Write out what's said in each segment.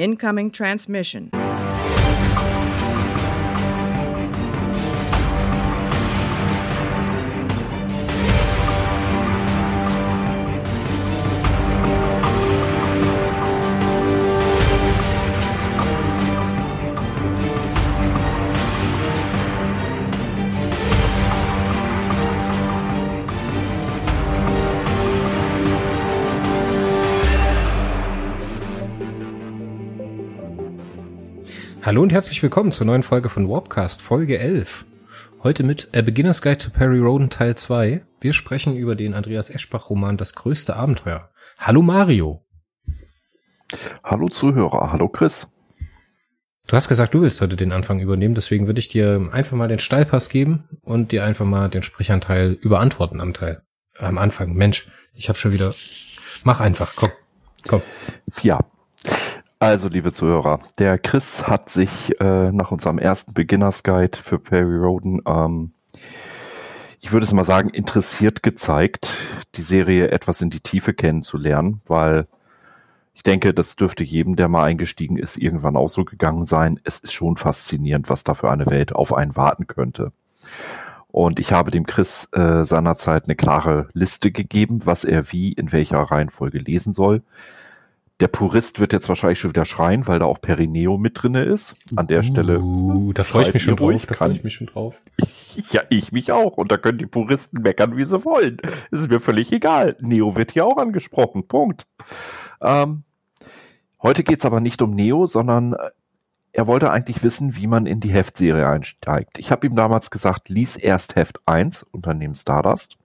Incoming transmission. Hallo und herzlich willkommen zur neuen Folge von Warpcast, Folge 11. Heute mit A Beginner's Guide to Perry Roden Teil 2. Wir sprechen über den Andreas Eschbach Roman Das größte Abenteuer. Hallo Mario. Hallo Zuhörer, hallo Chris. Du hast gesagt, du willst heute den Anfang übernehmen, deswegen würde ich dir einfach mal den Steilpass geben und dir einfach mal den Sprechanteil überantworten am Teil. Am Anfang. Mensch, ich habe schon wieder. Mach einfach, komm. Komm. Ja, also, liebe Zuhörer, der Chris hat sich äh, nach unserem ersten Beginners Guide für Perry Roden, ähm, ich würde es mal sagen, interessiert gezeigt, die Serie etwas in die Tiefe kennenzulernen, weil ich denke, das dürfte jedem, der mal eingestiegen ist, irgendwann auch so gegangen sein. Es ist schon faszinierend, was da für eine Welt auf einen warten könnte. Und ich habe dem Chris äh, seinerzeit eine klare Liste gegeben, was er wie in welcher Reihenfolge lesen soll. Der Purist wird jetzt wahrscheinlich schon wieder schreien, weil da auch Perineo mit drinne ist. An der Stelle. Uh, da freue ich mich schon drauf. Da freue ich mich schon drauf. ja, ich mich auch. Und da können die Puristen meckern, wie sie wollen. Es ist mir völlig egal. Neo wird hier auch angesprochen. Punkt. Ähm, heute geht's aber nicht um Neo, sondern äh, er wollte eigentlich wissen, wie man in die Heftserie einsteigt. Ich habe ihm damals gesagt, lies erst Heft 1, Unternehmen Stardust,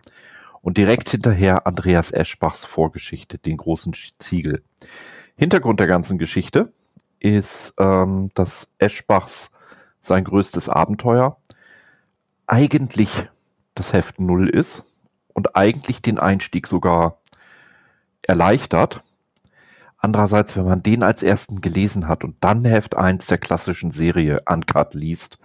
und direkt hinterher Andreas Eschbachs Vorgeschichte, den großen Ziegel. Hintergrund der ganzen Geschichte ist, ähm, dass Eschbachs sein größtes Abenteuer eigentlich das Heft Null ist und eigentlich den Einstieg sogar erleichtert. Andererseits, wenn man den als ersten gelesen hat und dann Heft 1 der klassischen Serie Uncut liest,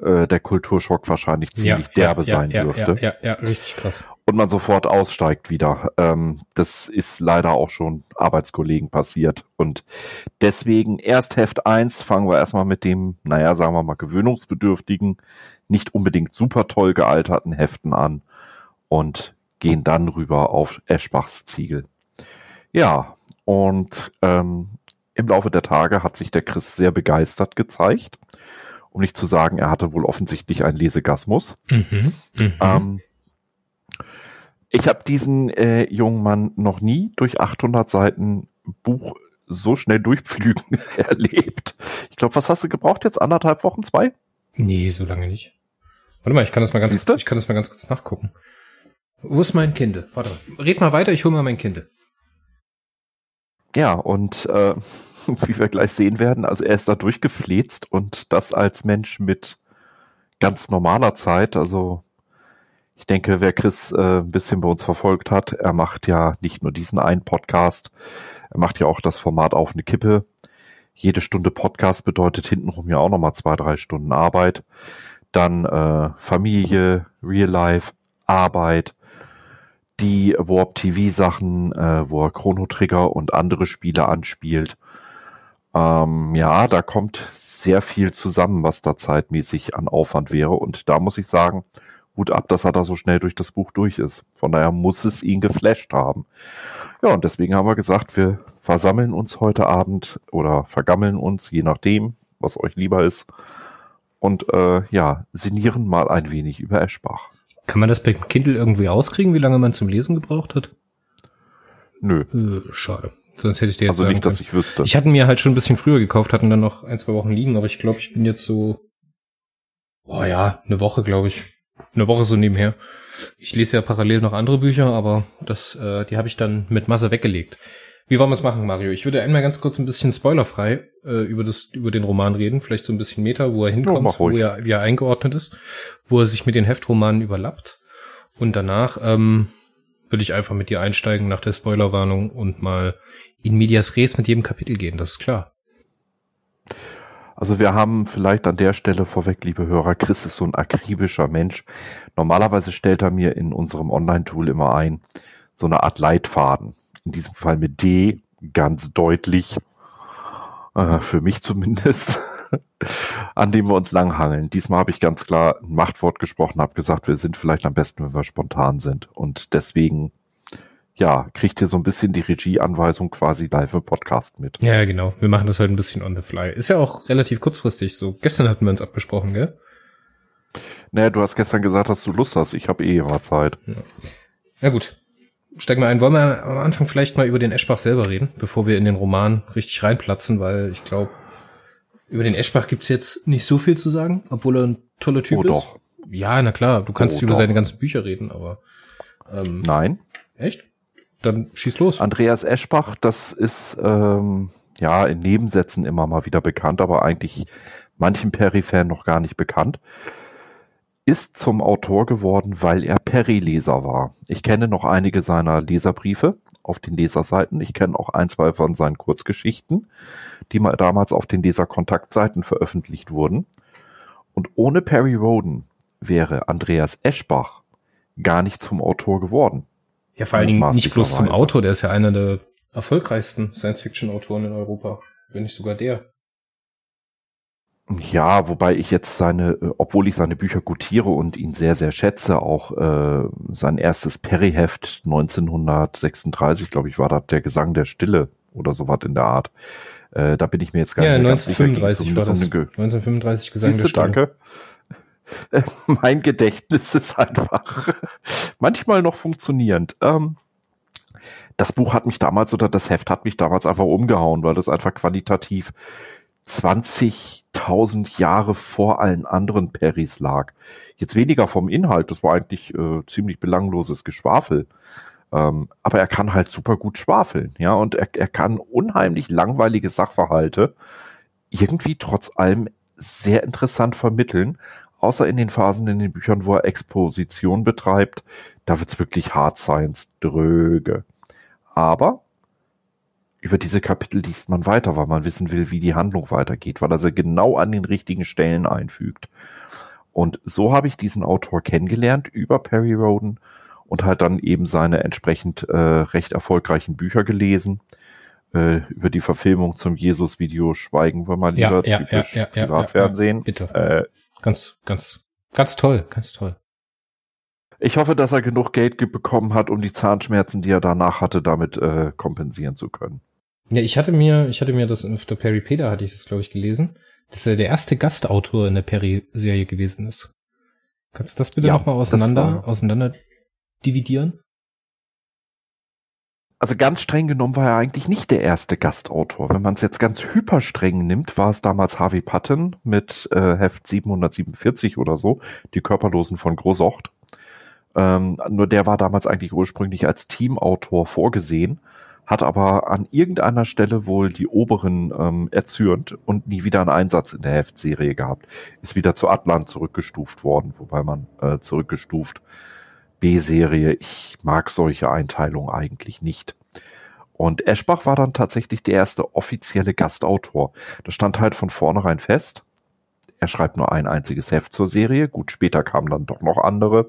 äh, der Kulturschock wahrscheinlich ziemlich ja, derbe ja, sein ja, dürfte. Ja, ja, ja, richtig krass. Und man sofort aussteigt wieder. Ähm, das ist leider auch schon Arbeitskollegen passiert. Und deswegen erst Heft 1 fangen wir erstmal mit dem, naja, sagen wir mal, gewöhnungsbedürftigen, nicht unbedingt super toll gealterten Heften an und gehen dann rüber auf Eschbachs Ziegel. Ja, und ähm, im Laufe der Tage hat sich der Chris sehr begeistert gezeigt um nicht zu sagen, er hatte wohl offensichtlich einen Lesegasmus. Mhm, mh. ähm, ich habe diesen äh, jungen Mann noch nie durch 800 Seiten Buch so schnell durchpflügen erlebt. Ich glaube, was hast du gebraucht jetzt? Anderthalb Wochen, zwei? Nee, so lange nicht. Warte mal, ich kann das mal ganz kurz, ich kann das mal ganz kurz nachgucken. Wo ist mein Kind? Warte, red mal weiter, ich hole mal mein Kind. Ja, und äh, wie wir gleich sehen werden. Also er ist da durchgefläzt und das als Mensch mit ganz normaler Zeit. Also ich denke, wer Chris äh, ein bisschen bei uns verfolgt hat, er macht ja nicht nur diesen einen Podcast, er macht ja auch das Format auf eine Kippe. Jede Stunde Podcast bedeutet hintenrum ja auch nochmal zwei, drei Stunden Arbeit. Dann äh, Familie, Real Life, Arbeit, die Warp TV Sachen, äh, wo er Chrono Trigger und andere Spiele anspielt. Ähm, ja, da kommt sehr viel zusammen, was da zeitmäßig an Aufwand wäre. Und da muss ich sagen, gut ab, dass er da so schnell durch das Buch durch ist. Von daher muss es ihn geflasht haben. Ja, und deswegen haben wir gesagt, wir versammeln uns heute Abend oder vergammeln uns, je nachdem, was euch lieber ist. Und äh, ja, sinnieren mal ein wenig über Eschbach. Kann man das bei Kindle irgendwie rauskriegen, wie lange man zum Lesen gebraucht hat? Nö. Äh, schade. Sonst hätte ich dir jetzt Also nicht, dass ich wüsste. Ich hatte mir halt schon ein bisschen früher gekauft, hatten dann noch ein, zwei Wochen liegen, aber ich glaube, ich bin jetzt so, boah ja, eine Woche, glaube ich. Eine Woche so nebenher. Ich lese ja parallel noch andere Bücher, aber das, äh, die habe ich dann mit Masse weggelegt. Wie wollen wir es machen, Mario? Ich würde einmal ganz kurz ein bisschen spoilerfrei äh, über das über den Roman reden, vielleicht so ein bisschen Meta, wo er hinkommt, ja, wo er wie er eingeordnet ist, wo er sich mit den Heftromanen überlappt und danach ähm, würde ich einfach mit dir einsteigen nach der Spoilerwarnung und mal in medias res mit jedem Kapitel gehen, das ist klar. Also wir haben vielleicht an der Stelle vorweg, liebe Hörer, Chris ist so ein akribischer Mensch. Normalerweise stellt er mir in unserem Online-Tool immer ein, so eine Art Leitfaden. In diesem Fall mit D, ganz deutlich. Äh, für mich zumindest. an dem wir uns langhangeln. Diesmal habe ich ganz klar ein Machtwort gesprochen, habe gesagt, wir sind vielleicht am besten, wenn wir spontan sind. Und deswegen, ja, kriegt ihr so ein bisschen die Regieanweisung quasi live im Podcast mit. Ja, genau. Wir machen das heute ein bisschen on the fly. Ist ja auch relativ kurzfristig. So, gestern hatten wir uns abgesprochen, gell? Naja, du hast gestern gesagt, dass du Lust hast. Ich habe eh immer Zeit. Ja. ja gut. Steigen wir ein. Wollen wir am Anfang vielleicht mal über den Eschbach selber reden, bevor wir in den Roman richtig reinplatzen, weil ich glaube, über den Eschbach gibt's jetzt nicht so viel zu sagen, obwohl er ein toller Typ oh, ist. Doch. Ja, na klar, du kannst oh, über doch. seine ganzen Bücher reden, aber ähm, Nein. Echt? Dann schieß los. Andreas Eschbach, das ist ähm, ja in Nebensätzen immer mal wieder bekannt, aber eigentlich manchen Perry-Fan noch gar nicht bekannt. Ist zum Autor geworden, weil er Perry-Leser war. Ich kenne noch einige seiner Leserbriefe auf den Leserseiten. Ich kenne auch ein, zwei von seinen Kurzgeschichten die mal damals auf den Leserkontaktseiten veröffentlicht wurden. Und ohne Perry Roden wäre Andreas Eschbach gar nicht zum Autor geworden. Ja, vor allen Dingen nicht bloß zum Autor, der ist ja einer der erfolgreichsten Science-Fiction-Autoren in Europa, wenn nicht sogar der. Ja, wobei ich jetzt seine, äh, obwohl ich seine Bücher gutiere und ihn sehr, sehr schätze, auch äh, sein erstes Perry-Heft 1936, glaube ich, war das der Gesang der Stille oder sowas in der Art. Äh, da bin ich mir jetzt gar ja, nicht 1935 war das. Um 1935 Gesang Siehste, Danke. mein Gedächtnis ist einfach manchmal noch funktionierend. Ähm, das Buch hat mich damals oder das Heft hat mich damals einfach umgehauen, weil das einfach qualitativ 20.000 Jahre vor allen anderen Perrys lag. Jetzt weniger vom Inhalt, das war eigentlich äh, ziemlich belangloses Geschwafel. Ähm, aber er kann halt super gut schwafeln, ja, und er, er kann unheimlich langweilige Sachverhalte irgendwie trotz allem sehr interessant vermitteln, außer in den Phasen in den Büchern, wo er Exposition betreibt, da wird's wirklich Hard Science dröge. Aber über diese Kapitel liest man weiter, weil man wissen will, wie die Handlung weitergeht, weil er sie genau an den richtigen Stellen einfügt. Und so habe ich diesen Autor kennengelernt über Perry Roden und halt dann eben seine entsprechend äh, recht erfolgreichen Bücher gelesen. Äh, über die Verfilmung zum Jesus-Video schweigen wir mal lieber ja, ja, typisch ja, Privatfernsehen. Bitte. Äh, ganz, ganz, ganz toll, ganz toll. Ich hoffe, dass er genug Geld bekommen hat, um die Zahnschmerzen, die er danach hatte, damit äh, kompensieren zu können. Ja, ich hatte mir, ich hatte mir das auf der Perry Peter hatte ich das, glaube ich, gelesen, dass er der erste Gastautor in der Perry-Serie gewesen ist. Kannst du das bitte ja, nochmal auseinander, auseinander dividieren? Also ganz streng genommen war er eigentlich nicht der erste Gastautor. Wenn man es jetzt ganz hyperstreng nimmt, war es damals Harvey Patton mit äh, Heft 747 oder so, die Körperlosen von Großocht. Ähm, nur der war damals eigentlich ursprünglich als Teamautor vorgesehen, hat aber an irgendeiner Stelle wohl die Oberen ähm, erzürnt und nie wieder einen Einsatz in der Heftserie gehabt. Ist wieder zu Atlant zurückgestuft worden, wobei man äh, zurückgestuft B-Serie. Ich mag solche Einteilungen eigentlich nicht. Und Eschbach war dann tatsächlich der erste offizielle Gastautor. Das stand halt von vornherein fest. Er schreibt nur ein einziges Heft zur Serie. Gut, später kamen dann doch noch andere.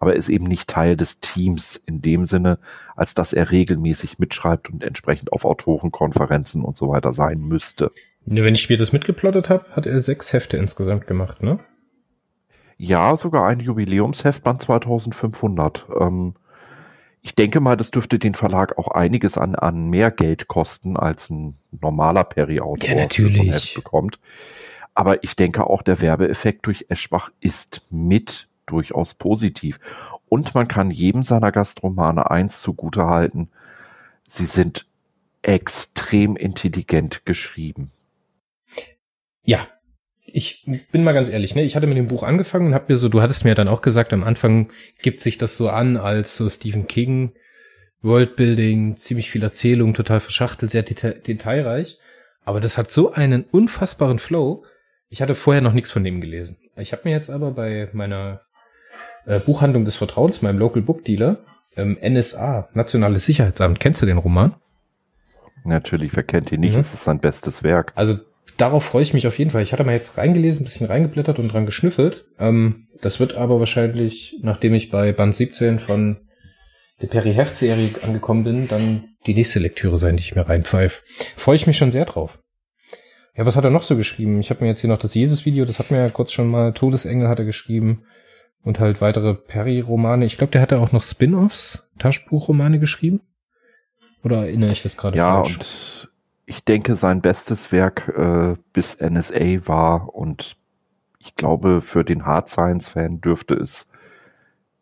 Aber er ist eben nicht Teil des Teams in dem Sinne, als dass er regelmäßig mitschreibt und entsprechend auf Autorenkonferenzen und so weiter sein müsste. Wenn ich mir das mitgeplottet habe, hat er sechs Hefte insgesamt gemacht, ne? Ja, sogar ein Jubiläumsheftband 2500. Ähm, ich denke mal, das dürfte den Verlag auch einiges an, an mehr Geld kosten, als ein normaler Perry-Autor ja, natürlich. bekommt. Aber ich denke auch, der Werbeeffekt durch Eschbach ist mit durchaus positiv. Und man kann jedem seiner Gastromane eins zugute halten. Sie sind extrem intelligent geschrieben. Ja, ich bin mal ganz ehrlich, ne? Ich hatte mit dem Buch angefangen und hab mir so, du hattest mir dann auch gesagt, am Anfang gibt sich das so an als so Stephen King Worldbuilding, ziemlich viel Erzählung, total verschachtelt, sehr deta detailreich. Aber das hat so einen unfassbaren Flow. Ich hatte vorher noch nichts von dem gelesen. Ich habe mir jetzt aber bei meiner äh, Buchhandlung des Vertrauens, meinem Local Book Dealer, ähm, NSA, Nationales Sicherheitsamt, kennst du den Roman? Natürlich, wer kennt ihn nicht? Mhm. Es ist sein bestes Werk. Also darauf freue ich mich auf jeden Fall. Ich hatte mal jetzt reingelesen, ein bisschen reingeblättert und dran geschnüffelt. Ähm, das wird aber wahrscheinlich, nachdem ich bei Band 17 von der Perry Heft Serie angekommen bin, dann die nächste Lektüre sein, die ich mir reinpfeife. Freue ich mich schon sehr drauf. Ja, was hat er noch so geschrieben? Ich habe mir jetzt hier noch das Jesus-Video, das hat mir ja kurz schon mal, Todesengel hat er geschrieben und halt weitere Perry-Romane. Ich glaube, der hat ja auch noch Spin-offs, Taschenbuchromane geschrieben. Oder erinnere ich das gerade ja, falsch? Ja, und ich denke, sein bestes Werk äh, bis NSA war und ich glaube, für den Hard Science-Fan dürfte es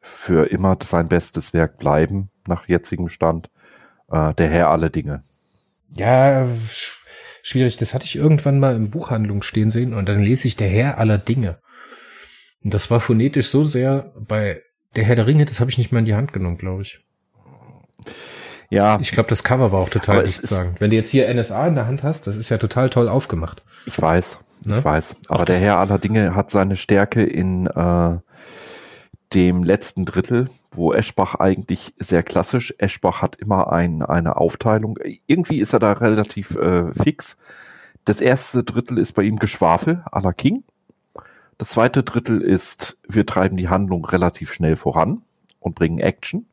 für immer sein bestes Werk bleiben, nach jetzigem Stand. Äh, der Herr aller Dinge. Ja, schwierig. Das hatte ich irgendwann mal im Buchhandlung stehen sehen und dann lese ich der Herr aller Dinge. Und das war phonetisch so sehr bei der Herr der Ringe, das habe ich nicht mal in die Hand genommen, glaube ich. Ja. Ich glaube, das Cover war auch total sagen. Wenn du jetzt hier NSA in der Hand hast, das ist ja total toll aufgemacht. Ich weiß, ne? ich weiß. Aber der Herr aller Dinge hat seine Stärke in äh, dem letzten Drittel, wo Eschbach eigentlich sehr klassisch, Eschbach hat immer ein, eine Aufteilung. Irgendwie ist er da relativ äh, fix. Das erste Drittel ist bei ihm Geschwafel la King. Das zweite Drittel ist, wir treiben die Handlung relativ schnell voran und bringen Action.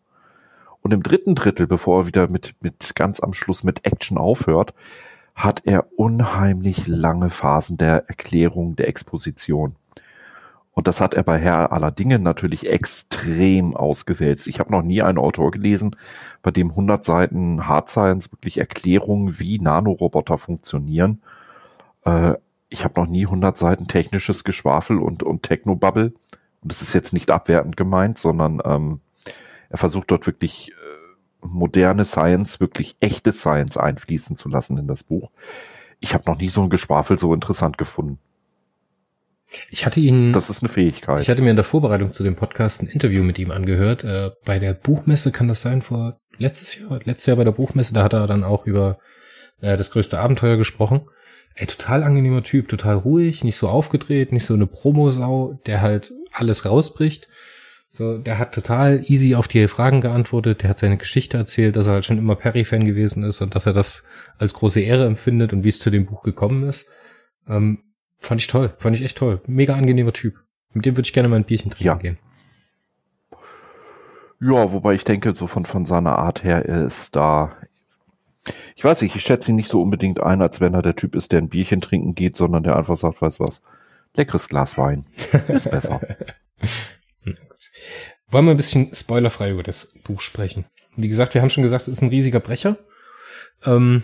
Und im dritten Drittel, bevor er wieder mit, mit ganz am Schluss mit Action aufhört, hat er unheimlich lange Phasen der Erklärung, der Exposition. Und das hat er bei Herr aller Dinge natürlich extrem ausgewälzt. Ich habe noch nie einen Autor gelesen, bei dem 100 Seiten Hard Science wirklich Erklärungen, wie Nanoroboter funktionieren. Äh, ich habe noch nie 100 Seiten technisches Geschwafel und, und Technobubble. Und das ist jetzt nicht abwertend gemeint, sondern ähm, er versucht dort wirklich äh, moderne Science, wirklich echte Science einfließen zu lassen in das Buch. Ich habe noch nie so ein Geschwafel so interessant gefunden. Ich hatte ihn. Das ist eine Fähigkeit. Ich hatte mir in der Vorbereitung zu dem Podcast ein Interview mit ihm angehört. Äh, bei der Buchmesse kann das sein, vor letztes Jahr, letztes Jahr bei der Buchmesse, da hat er dann auch über äh, das größte Abenteuer gesprochen. Ey, total angenehmer Typ, total ruhig, nicht so aufgedreht, nicht so eine Promosau, der halt alles rausbricht. So, der hat total easy auf die Fragen geantwortet, der hat seine Geschichte erzählt, dass er halt schon immer Perry-Fan gewesen ist und dass er das als große Ehre empfindet und wie es zu dem Buch gekommen ist. Ähm, Fand ich toll, fand ich echt toll. Mega angenehmer Typ. Mit dem würde ich gerne mal ein Bierchen trinken ja. gehen. Ja, wobei ich denke, so von, von seiner Art her ist da. Ich weiß nicht, ich schätze ihn nicht so unbedingt ein, als wenn er der Typ ist, der ein Bierchen trinken geht, sondern der einfach sagt, weißt was, leckeres Glas Wein. Ist besser. Wollen wir ein bisschen spoilerfrei über das Buch sprechen? Wie gesagt, wir haben schon gesagt, es ist ein riesiger Brecher. Ähm,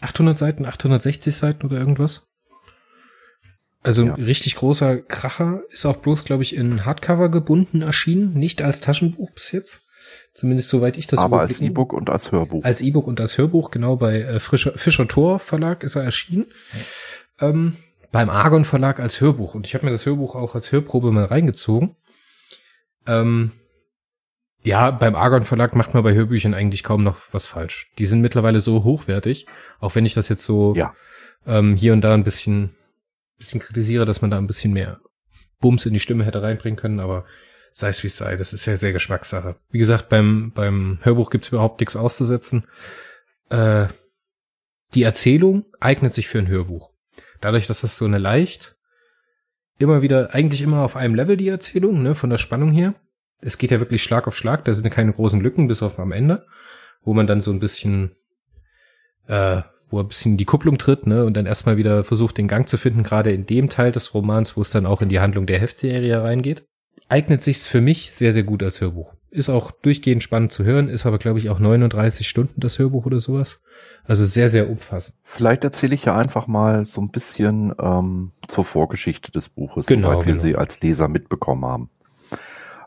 800 Seiten, 860 Seiten oder irgendwas? Also ja. richtig großer Kracher ist auch bloß, glaube ich, in Hardcover gebunden erschienen, nicht als Taschenbuch bis jetzt. Zumindest soweit ich das Aber als E-Book und als Hörbuch. Als E-Book und als Hörbuch, genau, bei äh, Fischer, Fischer Tor Verlag ist er erschienen. Ähm, beim Argon Verlag als Hörbuch. Und ich habe mir das Hörbuch auch als Hörprobe mal reingezogen. Ähm, ja, beim Argon Verlag macht man bei Hörbüchern eigentlich kaum noch was falsch. Die sind mittlerweile so hochwertig, auch wenn ich das jetzt so ja. ähm, hier und da ein bisschen bisschen kritisiere, dass man da ein bisschen mehr Bums in die Stimme hätte reinbringen können, aber sei es wie es sei, das ist ja sehr Geschmackssache. Wie gesagt, beim, beim Hörbuch gibt's überhaupt nichts auszusetzen. Äh, die Erzählung eignet sich für ein Hörbuch. Dadurch, dass das so eine leicht, immer wieder, eigentlich immer auf einem Level die Erzählung, ne, von der Spannung her. Es geht ja wirklich Schlag auf Schlag, da sind keine großen Lücken, bis auf am Ende, wo man dann so ein bisschen äh, wo ein bisschen in die Kupplung tritt, ne, und dann erstmal wieder versucht, den Gang zu finden, gerade in dem Teil des Romans, wo es dann auch in die Handlung der Heftserie reingeht. Eignet sich's für mich sehr, sehr gut als Hörbuch. Ist auch durchgehend spannend zu hören, ist aber, glaube ich, auch 39 Stunden das Hörbuch oder sowas. Also sehr, sehr umfassend. Vielleicht erzähle ich ja einfach mal so ein bisschen ähm, zur Vorgeschichte des Buches, genau, soweit wir genau. sie als Leser mitbekommen haben.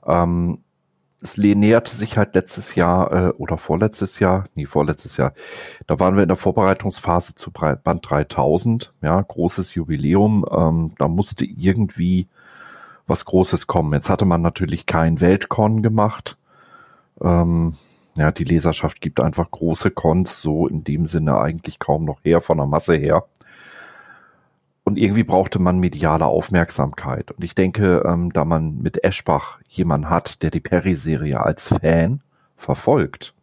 Ähm, es näherte sich halt letztes Jahr äh, oder vorletztes Jahr, nee, vorletztes Jahr, da waren wir in der Vorbereitungsphase zu Band 3000, ja, großes Jubiläum, ähm, da musste irgendwie was Großes kommen. Jetzt hatte man natürlich kein Weltcon gemacht. Ähm, ja, die Leserschaft gibt einfach große Cons so in dem Sinne eigentlich kaum noch her, von der Masse her. Und irgendwie brauchte man mediale Aufmerksamkeit. Und ich denke, ähm, da man mit Eschbach jemanden hat, der die Perry-Serie als Fan verfolgt,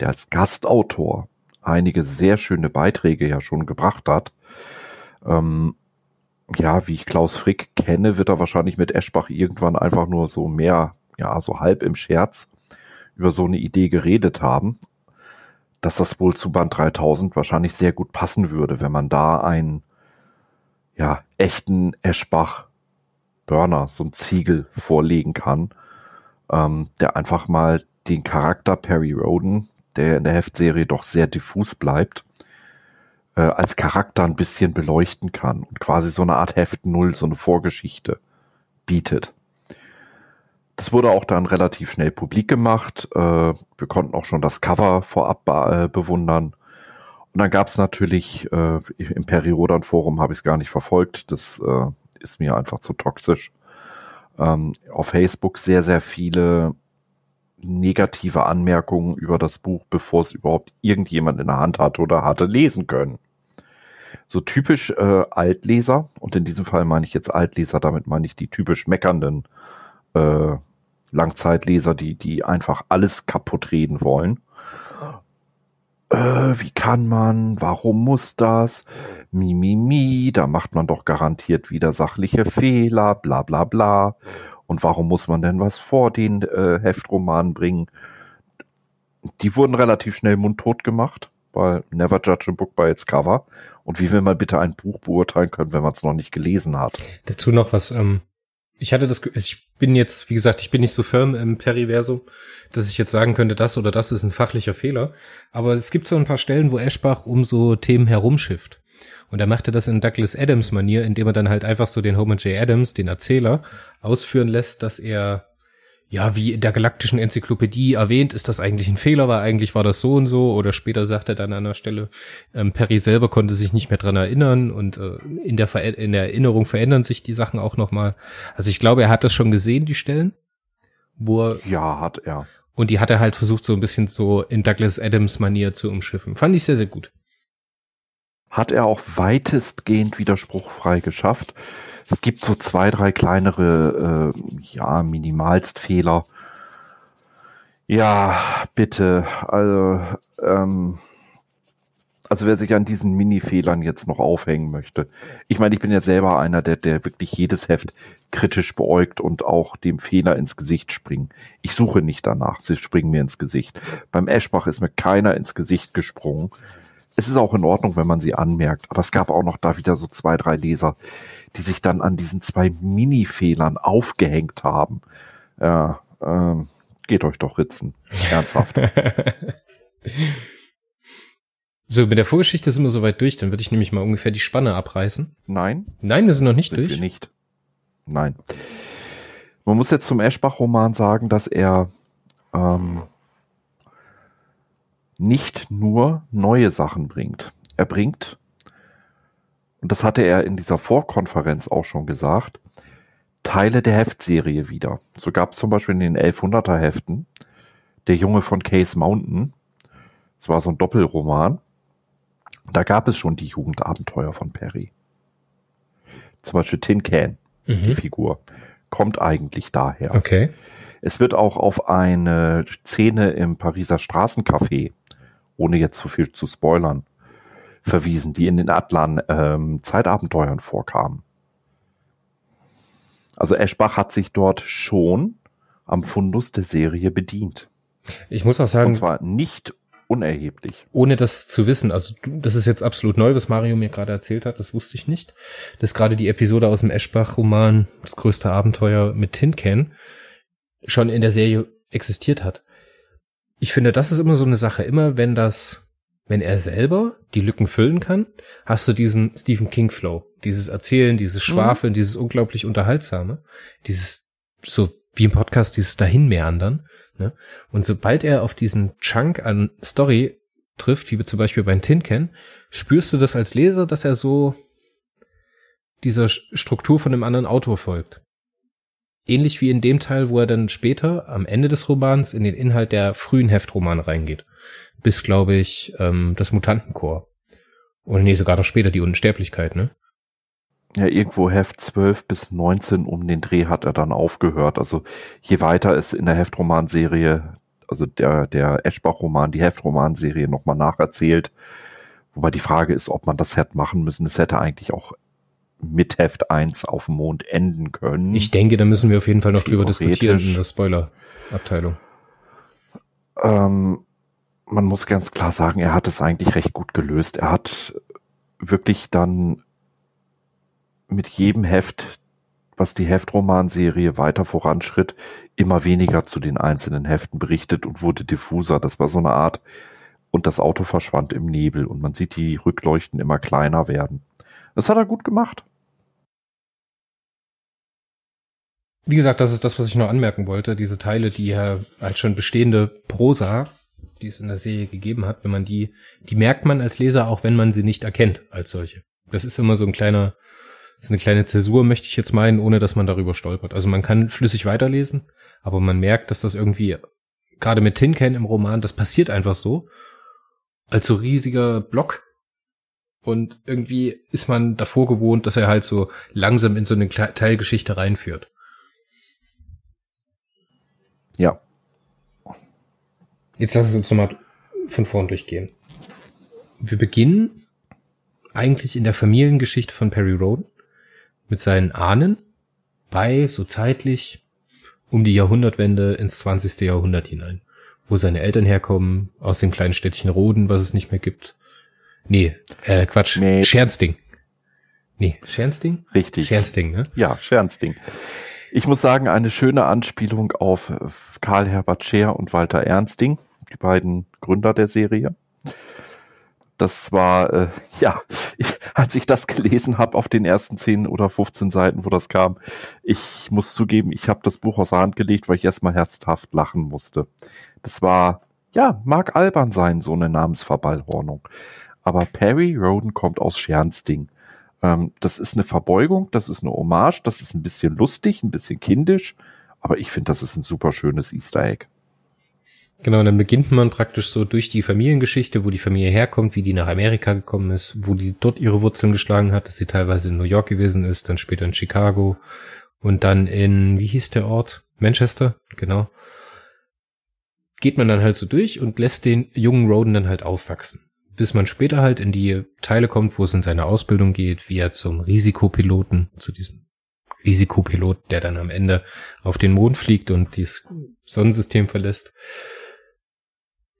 der als Gastautor einige sehr schöne Beiträge ja schon gebracht hat, ähm, ja, wie ich Klaus Frick kenne, wird er wahrscheinlich mit Eschbach irgendwann einfach nur so mehr, ja, so halb im Scherz über so eine Idee geredet haben, dass das wohl zu Band 3000 wahrscheinlich sehr gut passen würde, wenn man da ein ja, echten Eschbach-Burner, so ein Ziegel vorlegen kann, ähm, der einfach mal den Charakter Perry Roden, der in der Heftserie doch sehr diffus bleibt, äh, als Charakter ein bisschen beleuchten kann und quasi so eine Art Heft Null, so eine Vorgeschichte bietet. Das wurde auch dann relativ schnell publik gemacht. Äh, wir konnten auch schon das Cover vorab äh, bewundern. Und dann gab es natürlich äh, im Periodan Forum habe ich es gar nicht verfolgt. Das äh, ist mir einfach zu toxisch. Ähm, auf Facebook sehr, sehr viele negative Anmerkungen über das Buch, bevor es überhaupt irgendjemand in der Hand hatte oder hatte lesen können. So typisch äh, Altleser, und in diesem Fall meine ich jetzt Altleser, damit meine ich die typisch meckernden äh, Langzeitleser, die, die einfach alles kaputt reden wollen äh, wie kann man, warum muss das, mi, mi, mi, da macht man doch garantiert wieder sachliche Fehler, bla, bla, bla. Und warum muss man denn was vor den äh, Heftromanen bringen? Die wurden relativ schnell mundtot gemacht, weil never judge a book by its cover. Und wie will man bitte ein Buch beurteilen können, wenn man es noch nicht gelesen hat? Dazu noch was, ähm, ich hatte das, ich bin jetzt, wie gesagt, ich bin nicht so firm im Periversum, dass ich jetzt sagen könnte, das oder das ist ein fachlicher Fehler. Aber es gibt so ein paar Stellen, wo Eschbach um so Themen herumschifft. Und er machte das in Douglas Adams Manier, indem er dann halt einfach so den Homer J. Adams, den Erzähler, ausführen lässt, dass er ja, wie in der galaktischen Enzyklopädie erwähnt, ist das eigentlich ein Fehler, weil eigentlich war das so und so. Oder später sagt er dann an der Stelle, ähm, Perry selber konnte sich nicht mehr dran erinnern und äh, in, der Ver in der Erinnerung verändern sich die Sachen auch nochmal. Also ich glaube, er hat das schon gesehen, die Stellen. Wo er, ja, hat er. Und die hat er halt versucht, so ein bisschen so in Douglas Adams Manier zu umschiffen. Fand ich sehr, sehr gut. Hat er auch weitestgehend widerspruchfrei geschafft. Es gibt so zwei, drei kleinere, äh, ja, Minimalstfehler. Ja, bitte. Also, ähm, also wer sich an diesen Mini-Fehlern jetzt noch aufhängen möchte. Ich meine, ich bin ja selber einer, der, der wirklich jedes Heft kritisch beäugt und auch dem Fehler ins Gesicht springt. Ich suche nicht danach, sie springen mir ins Gesicht. Beim Eschbach ist mir keiner ins Gesicht gesprungen. Es ist auch in Ordnung, wenn man sie anmerkt, aber es gab auch noch da wieder so zwei, drei Leser, die sich dann an diesen zwei Mini-Fehlern aufgehängt haben. Ja, ähm, geht euch doch ritzen. Ernsthaft. so, mit der Vorgeschichte sind wir soweit durch, dann würde ich nämlich mal ungefähr die Spanne abreißen. Nein. Nein, wir sind noch nicht sind durch. Wir nicht. Nein. Man muss jetzt zum Eschbach-Roman sagen, dass er ähm, nicht nur neue Sachen bringt. Er bringt und das hatte er in dieser Vorkonferenz auch schon gesagt, Teile der Heftserie wieder. So gab es zum Beispiel in den 1100er Heften Der Junge von Case Mountain. Das war so ein Doppelroman. Da gab es schon die Jugendabenteuer von Perry. Zum Beispiel Tin Can, mhm. die Figur, kommt eigentlich daher. Okay. Es wird auch auf eine Szene im Pariser Straßencafé, ohne jetzt zu viel zu spoilern, verwiesen, die in den Atlan ähm, Zeitabenteuern vorkamen. Also Eschbach hat sich dort schon am Fundus der Serie bedient. Ich muss auch sagen. Und zwar nicht unerheblich. Ohne das zu wissen, also das ist jetzt absolut neu, was Mario mir gerade erzählt hat, das wusste ich nicht. Dass gerade die Episode aus dem Eschbach-Roman, das größte Abenteuer mit Tin Can, schon in der Serie existiert hat. Ich finde, das ist immer so eine Sache. Immer wenn das wenn er selber die Lücken füllen kann, hast du diesen Stephen King Flow, dieses Erzählen, dieses mhm. Schwafeln, mhm. dieses unglaublich unterhaltsame, dieses so wie im Podcast dieses dahinmeandern. Ne? Und sobald er auf diesen Chunk an Story trifft, wie zum Beispiel beim Tin Can, spürst du das als Leser, dass er so dieser Struktur von einem anderen Autor folgt. Ähnlich wie in dem Teil, wo er dann später am Ende des Romans in den Inhalt der frühen Heftromane reingeht bis, glaube ich, ähm, das Mutantenchor. Oder nee, sogar noch später die Unsterblichkeit, ne? Ja, irgendwo Heft 12 bis 19 um den Dreh hat er dann aufgehört. Also je weiter es in der Heftromanserie, also der, der Eschbach-Roman, die Heftromanserie nochmal nacherzählt. Wobei die Frage ist, ob man das hätte machen müssen. Es hätte eigentlich auch mit Heft 1 auf dem Mond enden können. Ich denke, da müssen wir auf jeden Fall noch drüber diskutieren in der Spoiler-Abteilung. Ähm, man muss ganz klar sagen, er hat es eigentlich recht gut gelöst. Er hat wirklich dann mit jedem Heft, was die Heftromanserie weiter voranschritt, immer weniger zu den einzelnen Heften berichtet und wurde diffuser. Das war so eine Art, und das Auto verschwand im Nebel und man sieht die Rückleuchten immer kleiner werden. Das hat er gut gemacht. Wie gesagt, das ist das, was ich noch anmerken wollte. Diese Teile, die ja als schon bestehende Prosa, die es in der Serie gegeben hat, wenn man die, die merkt man als Leser auch, wenn man sie nicht erkennt als solche. Das ist immer so ein kleiner, so eine kleine Zäsur, möchte ich jetzt meinen, ohne dass man darüber stolpert. Also man kann flüssig weiterlesen, aber man merkt, dass das irgendwie, gerade mit Tin Can im Roman, das passiert einfach so. Als so riesiger Block. Und irgendwie ist man davor gewohnt, dass er halt so langsam in so eine Teilgeschichte reinführt. Ja. Jetzt lass es uns nochmal von vorn durchgehen. Wir beginnen eigentlich in der Familiengeschichte von Perry Roden mit seinen Ahnen bei so zeitlich um die Jahrhundertwende ins 20. Jahrhundert hinein, wo seine Eltern herkommen, aus dem kleinen Städtchen Roden, was es nicht mehr gibt. Nee, äh, Quatsch, nee. Schernsting. Nee, Schernsting? Richtig. Schernsting, ne? Ja, Schernsting. Ich muss sagen, eine schöne Anspielung auf Karl Herbert Scher und Walter Ernsting, die beiden Gründer der Serie. Das war, äh, ja, ich, als ich das gelesen habe auf den ersten 10 oder 15 Seiten, wo das kam, ich muss zugeben, ich habe das Buch aus der Hand gelegt, weil ich erstmal herzhaft lachen musste. Das war, ja, mag albern sein, so eine Namensverballhornung. Aber Perry Roden kommt aus Schernsting. Ähm, das ist eine Verbeugung, das ist eine Hommage, das ist ein bisschen lustig, ein bisschen kindisch, aber ich finde, das ist ein super schönes Easter Egg. Genau, dann beginnt man praktisch so durch die Familiengeschichte, wo die Familie herkommt, wie die nach Amerika gekommen ist, wo die dort ihre Wurzeln geschlagen hat, dass sie teilweise in New York gewesen ist, dann später in Chicago und dann in, wie hieß der Ort? Manchester, genau. Geht man dann halt so durch und lässt den jungen Roden dann halt aufwachsen bis man später halt in die Teile kommt, wo es in seine Ausbildung geht, wie er zum Risikopiloten, zu diesem Risikopilot, der dann am Ende auf den Mond fliegt und dieses Sonnensystem verlässt,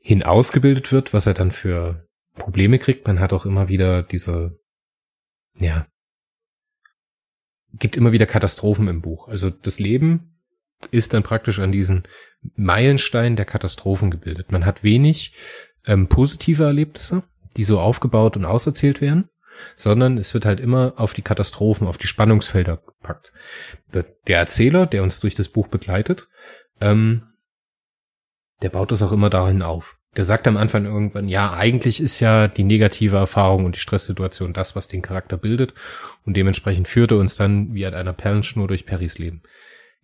hin ausgebildet wird, was er dann für Probleme kriegt. Man hat auch immer wieder diese, ja, gibt immer wieder Katastrophen im Buch. Also das Leben ist dann praktisch an diesen Meilenstein der Katastrophen gebildet. Man hat wenig ähm, positive Erlebnisse, die so aufgebaut und auserzählt werden, sondern es wird halt immer auf die Katastrophen, auf die Spannungsfelder gepackt. Der Erzähler, der uns durch das Buch begleitet, ähm, der baut das auch immer dahin auf. Der sagt am Anfang irgendwann, ja, eigentlich ist ja die negative Erfahrung und die Stresssituation das, was den Charakter bildet und dementsprechend führt er uns dann wie an einer Perlenschnur durch Perrys Leben.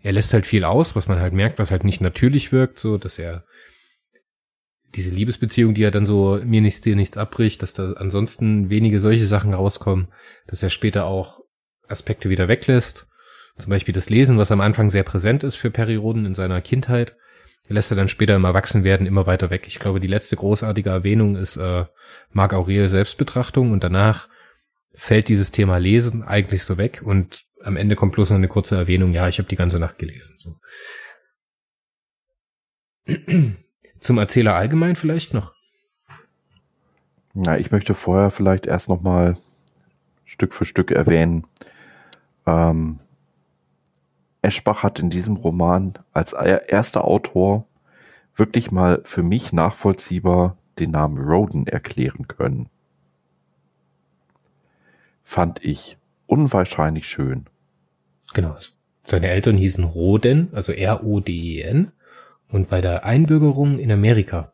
Er lässt halt viel aus, was man halt merkt, was halt nicht natürlich wirkt, so dass er diese Liebesbeziehung, die er dann so mir nichts, dir nichts abbricht, dass da ansonsten wenige solche Sachen rauskommen, dass er später auch Aspekte wieder weglässt. Zum Beispiel das Lesen, was am Anfang sehr präsent ist für Perioden in seiner Kindheit, lässt er dann später im Erwachsenwerden immer weiter weg. Ich glaube, die letzte großartige Erwähnung ist äh, Marc Aurel Selbstbetrachtung und danach fällt dieses Thema Lesen eigentlich so weg und am Ende kommt bloß noch eine kurze Erwähnung, ja, ich habe die ganze Nacht gelesen. So. Zum Erzähler allgemein vielleicht noch? Na, ich möchte vorher vielleicht erst noch mal Stück für Stück erwähnen. Ähm, Eschbach hat in diesem Roman als erster Autor wirklich mal für mich nachvollziehbar den Namen Roden erklären können. Fand ich unwahrscheinlich schön. Genau. Seine Eltern hießen Roden, also R-O-D-E-N. Und bei der Einbürgerung in Amerika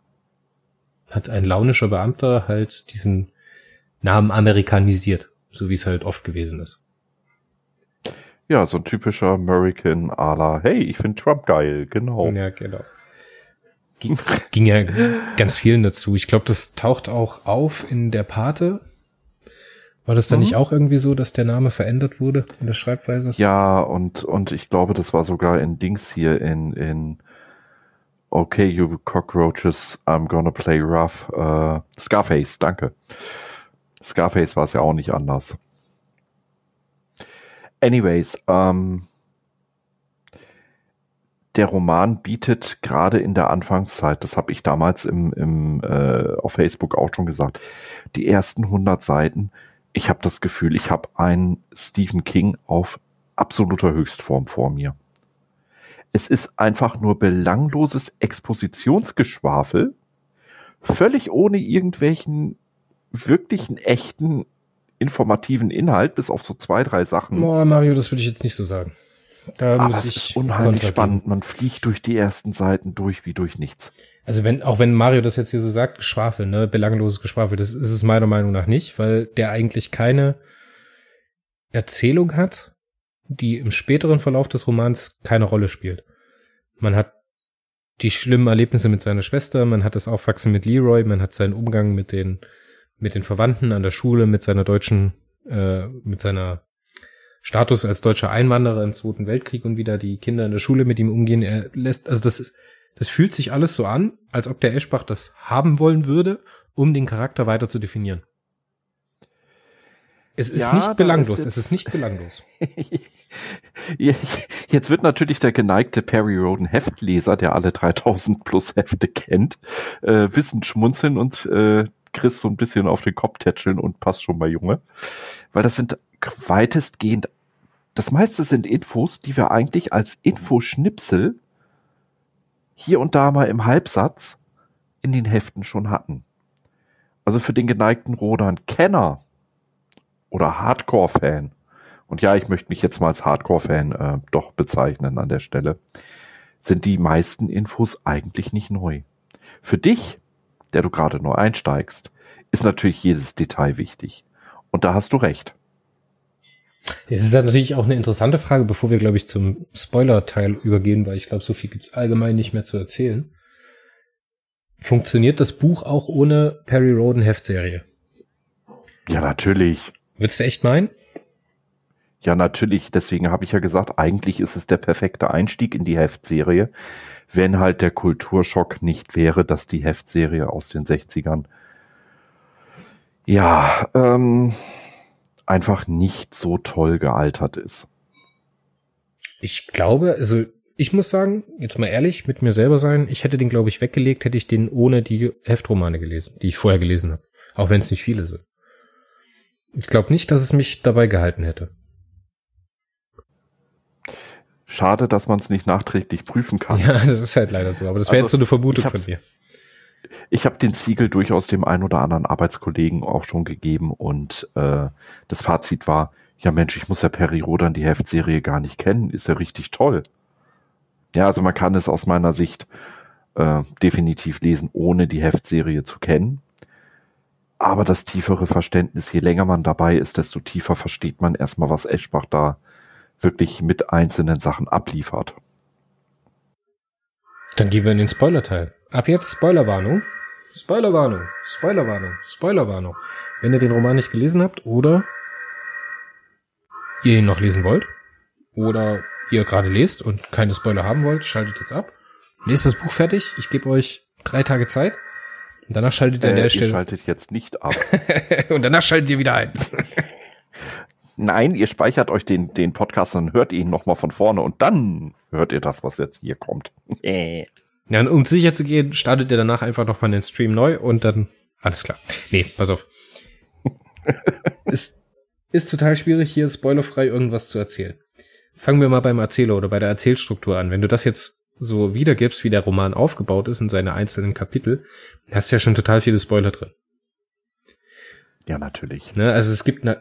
hat ein launischer Beamter halt diesen Namen amerikanisiert, so wie es halt oft gewesen ist. Ja, so ein typischer American à la, hey, ich finde Trump geil, genau. Ja, genau. Ging, ging ja ganz vielen dazu. Ich glaube, das taucht auch auf in der Pate. War das dann mhm. nicht auch irgendwie so, dass der Name verändert wurde in der Schreibweise? Ja, und, und ich glaube, das war sogar in Dings hier in, in Okay, you cockroaches, I'm gonna play rough. Uh, Scarface, danke. Scarface war es ja auch nicht anders. Anyways, ähm, der Roman bietet gerade in der Anfangszeit, das habe ich damals im, im, äh, auf Facebook auch schon gesagt, die ersten 100 Seiten ich habe das Gefühl, ich habe einen Stephen King auf absoluter Höchstform vor mir. Es ist einfach nur belangloses Expositionsgeschwafel, völlig ohne irgendwelchen wirklichen, echten, informativen Inhalt, bis auf so zwei, drei Sachen. Boah, Mario, das würde ich jetzt nicht so sagen. Da Aber muss es ich ist unheimlich spannend. Man fliegt durch die ersten Seiten durch wie durch nichts. Also wenn, auch wenn Mario das jetzt hier so sagt, Geschwafel, ne, belangloses Geschwafel, das ist es meiner Meinung nach nicht, weil der eigentlich keine Erzählung hat, die im späteren Verlauf des Romans keine Rolle spielt. Man hat die schlimmen Erlebnisse mit seiner Schwester, man hat das Aufwachsen mit Leroy, man hat seinen Umgang mit den, mit den Verwandten an der Schule, mit seiner deutschen, äh, mit seiner Status als deutscher Einwanderer im Zweiten Weltkrieg und wie da die Kinder in der Schule mit ihm umgehen. Er lässt, also das ist, das fühlt sich alles so an, als ob der Eschbach das haben wollen würde, um den Charakter weiter zu definieren. Es ist ja, nicht belanglos, es ist nicht belanglos. Jetzt wird natürlich der geneigte Perry Roden Heftleser, der alle 3000 plus Hefte kennt, äh, wissen schmunzeln und äh, Chris so ein bisschen auf den Kopf tätscheln und passt schon mal Junge. Weil das sind weitestgehend, das meiste sind Infos, die wir eigentlich als Infoschnipsel hier und da mal im Halbsatz in den Heften schon hatten. Also für den geneigten Rodan Kenner oder Hardcore-Fan, und ja, ich möchte mich jetzt mal als Hardcore-Fan äh, doch bezeichnen an der Stelle, sind die meisten Infos eigentlich nicht neu. Für dich, der du gerade neu einsteigst, ist natürlich jedes Detail wichtig. Und da hast du recht. Es ist natürlich auch eine interessante Frage, bevor wir, glaube ich, zum Spoiler-Teil übergehen, weil ich glaube, so viel gibt's allgemein nicht mehr zu erzählen. Funktioniert das Buch auch ohne Perry Roden Heftserie? Ja, natürlich. Würdest du echt meinen? Ja, natürlich. Deswegen habe ich ja gesagt, eigentlich ist es der perfekte Einstieg in die Heftserie, wenn halt der Kulturschock nicht wäre, dass die Heftserie aus den 60ern ja, ähm, einfach nicht so toll gealtert ist. Ich glaube, also ich muss sagen, jetzt mal ehrlich mit mir selber sein, ich hätte den, glaube ich, weggelegt, hätte ich den ohne die Heftromane gelesen, die ich vorher gelesen habe. Auch wenn es nicht viele sind. Ich glaube nicht, dass es mich dabei gehalten hätte. Schade, dass man es nicht nachträglich prüfen kann. Ja, das ist halt leider so. Aber das wäre also, jetzt so eine Vermutung von mir. Ich habe den Ziegel durchaus dem einen oder anderen Arbeitskollegen auch schon gegeben und äh, das Fazit war, ja Mensch, ich muss ja Perry Rodan die Heftserie gar nicht kennen, ist ja richtig toll. Ja, also man kann es aus meiner Sicht äh, definitiv lesen, ohne die Heftserie zu kennen. Aber das tiefere Verständnis, je länger man dabei ist, desto tiefer versteht man erstmal, was Eschbach da wirklich mit einzelnen Sachen abliefert. Dann gehen wir in den Spoiler-Teil. Ab jetzt Spoilerwarnung. Spoilerwarnung, Spoilerwarnung, Spoilerwarnung. Wenn ihr den Roman nicht gelesen habt oder ihr ihn noch lesen wollt oder ihr gerade lest und keine Spoiler haben wollt, schaltet jetzt ab. Lest das Buch fertig. Ich gebe euch drei Tage Zeit. Und danach schaltet ihr äh, an der Stelle. Ihr schaltet jetzt nicht ab. und danach schaltet ihr wieder ein. Nein, ihr speichert euch den, den Podcast und hört ihn nochmal von vorne und dann hört ihr das, was jetzt hier kommt. Ja, um sicher zu gehen, startet ihr danach einfach nochmal den Stream neu und dann alles klar. Nee, pass auf. ist, ist total schwierig, hier spoilerfrei irgendwas zu erzählen. Fangen wir mal beim Erzähler oder bei der Erzählstruktur an. Wenn du das jetzt so wiedergibst, wie der Roman aufgebaut ist in seine einzelnen Kapitel, hast du ja schon total viele Spoiler drin. Ja, natürlich. Ne, also es gibt eine,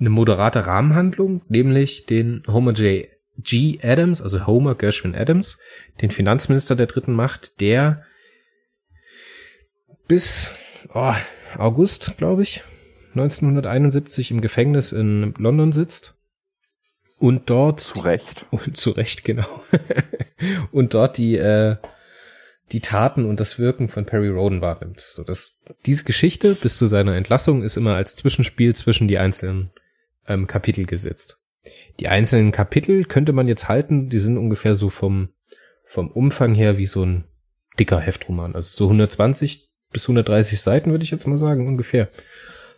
eine moderate Rahmenhandlung, nämlich den Homer J. G. Adams, also Homer Gershwin Adams, den Finanzminister der dritten Macht, der bis oh, August, glaube ich, 1971 im Gefängnis in London sitzt und dort zu Recht und zu Recht genau und dort die äh, die Taten und das Wirken von Perry Roden wahrnimmt. So dass diese Geschichte bis zu seiner Entlassung ist immer als Zwischenspiel zwischen die einzelnen ähm, Kapitel gesetzt. Die einzelnen Kapitel könnte man jetzt halten, die sind ungefähr so vom, vom Umfang her wie so ein dicker Heftroman. Also so 120 bis 130 Seiten würde ich jetzt mal sagen, ungefähr.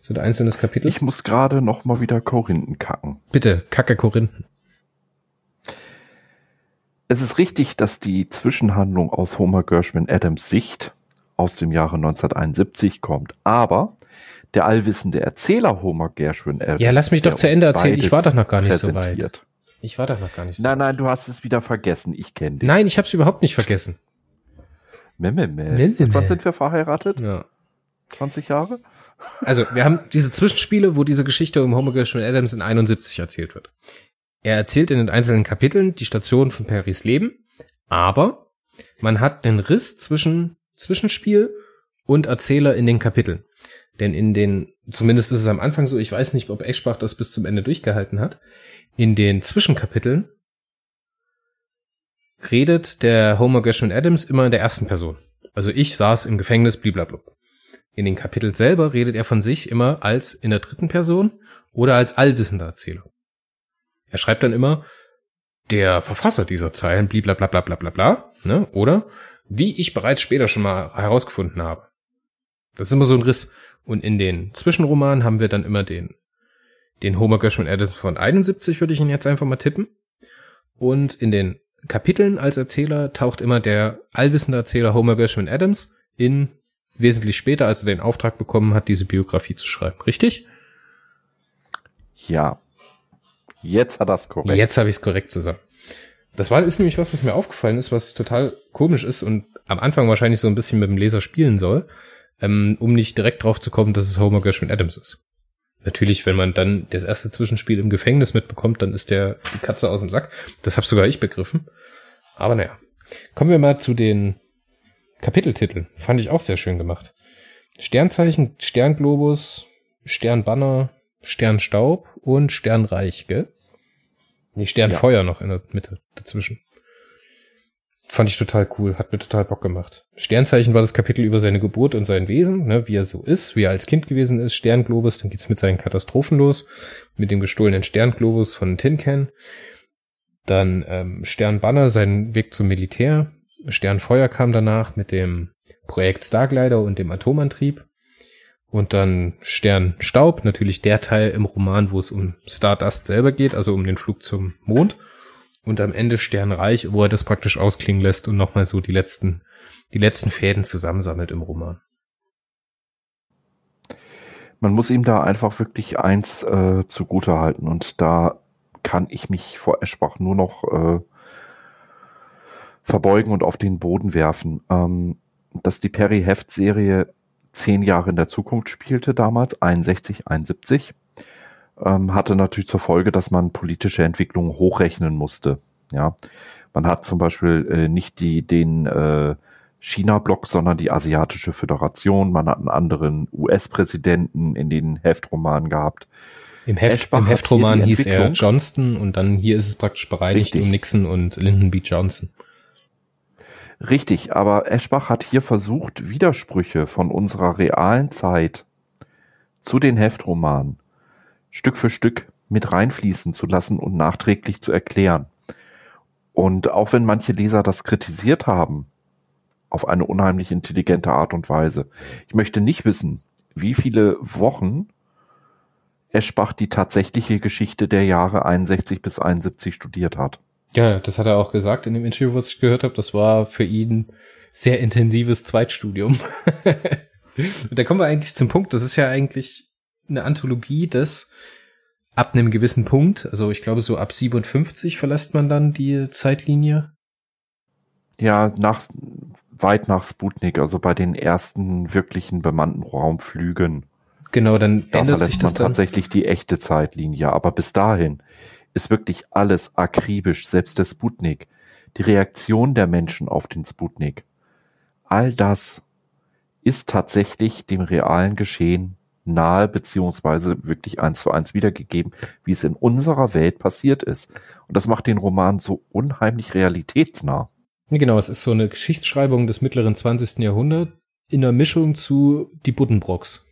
So ein einzelnes Kapitel. Ich muss gerade noch mal wieder Korinthen kacken. Bitte, kacke Korinthen. Es ist richtig, dass die Zwischenhandlung aus Homer Gershwin Adams Sicht aus dem Jahre 1971 kommt, aber der allwissende Erzähler Homer Gershwin Adams. Ja, lass mich doch zu Ende erzählen. Ich war doch noch gar nicht so weit. Ich war doch noch gar nicht so Nein, nein, du hast es wieder vergessen. Ich kenne dich. Nein, ich habe es überhaupt nicht vergessen. Memme, Memme. Wann sind wir verheiratet? Ja. 20 Jahre? Also, wir haben diese Zwischenspiele, wo diese Geschichte um Homer Gershwin Adams in 71 erzählt wird. Er erzählt in den einzelnen Kapiteln die Station von Perrys Leben, aber man hat einen Riss zwischen Zwischenspiel und Erzähler in den Kapiteln. Denn in den, zumindest ist es am Anfang so, ich weiß nicht, ob Eschbach das bis zum Ende durchgehalten hat, in den Zwischenkapiteln redet der Homer Gershwin Adams immer in der ersten Person. Also ich saß im Gefängnis, blablabla. In den Kapiteln selber redet er von sich immer als in der dritten Person oder als allwissender Erzähler. Er schreibt dann immer, der Verfasser dieser Zeilen, blablabla, bla bla bla, ne? oder wie ich bereits später schon mal herausgefunden habe. Das ist immer so ein Riss. Und in den Zwischenromanen haben wir dann immer den, den Homer Gershwin Addison von 71, würde ich ihn jetzt einfach mal tippen. Und in den Kapiteln als Erzähler taucht immer der allwissende Erzähler Homer Gershwin Adams in wesentlich später, als er den Auftrag bekommen hat, diese Biografie zu schreiben. Richtig? Ja. Jetzt hat das korrekt. Jetzt habe ich es korrekt zusammen. Das war ist nämlich was, was mir aufgefallen ist, was total komisch ist und am Anfang wahrscheinlich so ein bisschen mit dem Leser spielen soll, ähm, um nicht direkt drauf zu kommen, dass es Homer Gershwin Adams ist. Natürlich, wenn man dann das erste Zwischenspiel im Gefängnis mitbekommt, dann ist der die Katze aus dem Sack. Das habe sogar ich begriffen. Aber naja. Kommen wir mal zu den Kapiteltiteln. Fand ich auch sehr schön gemacht. Sternzeichen, Sternglobus, Sternbanner, Sternstaub und Sternreich, gell? Nee, Sternfeuer noch in der Mitte dazwischen. Fand ich total cool, hat mir total Bock gemacht. Sternzeichen war das Kapitel über seine Geburt und sein Wesen, ne, wie er so ist, wie er als Kind gewesen ist. Sternglobus, dann geht's mit seinen Katastrophen los, mit dem gestohlenen Sternglobus von Tin Can. Dann ähm, Sternbanner, sein Weg zum Militär. Sternfeuer kam danach mit dem Projekt Starglider und dem Atomantrieb. Und dann Sternstaub, natürlich der Teil im Roman, wo es um Stardust selber geht, also um den Flug zum Mond. Und am Ende Sternreich, wo er das praktisch ausklingen lässt und nochmal so die letzten, die letzten Fäden zusammensammelt im Roman. Man muss ihm da einfach wirklich eins äh, zugute halten und da kann ich mich vor Eschbach nur noch äh, verbeugen und auf den Boden werfen. Ähm, dass die Perry-Heft-Serie zehn Jahre in der Zukunft spielte damals, 61, 71, ähm, hatte natürlich zur Folge, dass man politische Entwicklungen hochrechnen musste. Ja, man hat zum Beispiel äh, nicht die den äh, China-Block, sondern die Asiatische Föderation. Man hat einen anderen US-Präsidenten in den Heftromanen gehabt. Im, Heft, im Heftroman hieß er Johnston und dann hier ist es praktisch bereinigt Richtig. um Nixon und Lyndon B. Johnson. Richtig, aber Eschbach hat hier versucht, Widersprüche von unserer realen Zeit zu den Heftromanen Stück für Stück mit reinfließen zu lassen und nachträglich zu erklären. Und auch wenn manche Leser das kritisiert haben, auf eine unheimlich intelligente Art und Weise, ich möchte nicht wissen, wie viele Wochen Eschbach die tatsächliche Geschichte der Jahre 61 bis 71 studiert hat. Ja, das hat er auch gesagt in dem Interview, was ich gehört habe. Das war für ihn sehr intensives Zweitstudium. und da kommen wir eigentlich zum Punkt. Das ist ja eigentlich eine Anthologie des ab einem gewissen Punkt, also ich glaube so ab 57 verlässt man dann die Zeitlinie. Ja, nach, weit nach Sputnik, also bei den ersten wirklichen bemannten Raumflügen. Genau, dann Da ändert sich verlässt das man dann. tatsächlich die echte Zeitlinie. Aber bis dahin ist wirklich alles akribisch, selbst der Sputnik, die Reaktion der Menschen auf den Sputnik. All das ist tatsächlich dem realen Geschehen nahe beziehungsweise wirklich eins zu eins wiedergegeben, wie es in unserer Welt passiert ist. Und das macht den Roman so unheimlich realitätsnah. Genau, es ist so eine Geschichtsschreibung des mittleren 20. Jahrhunderts in der Mischung zu die Buddenbrocks.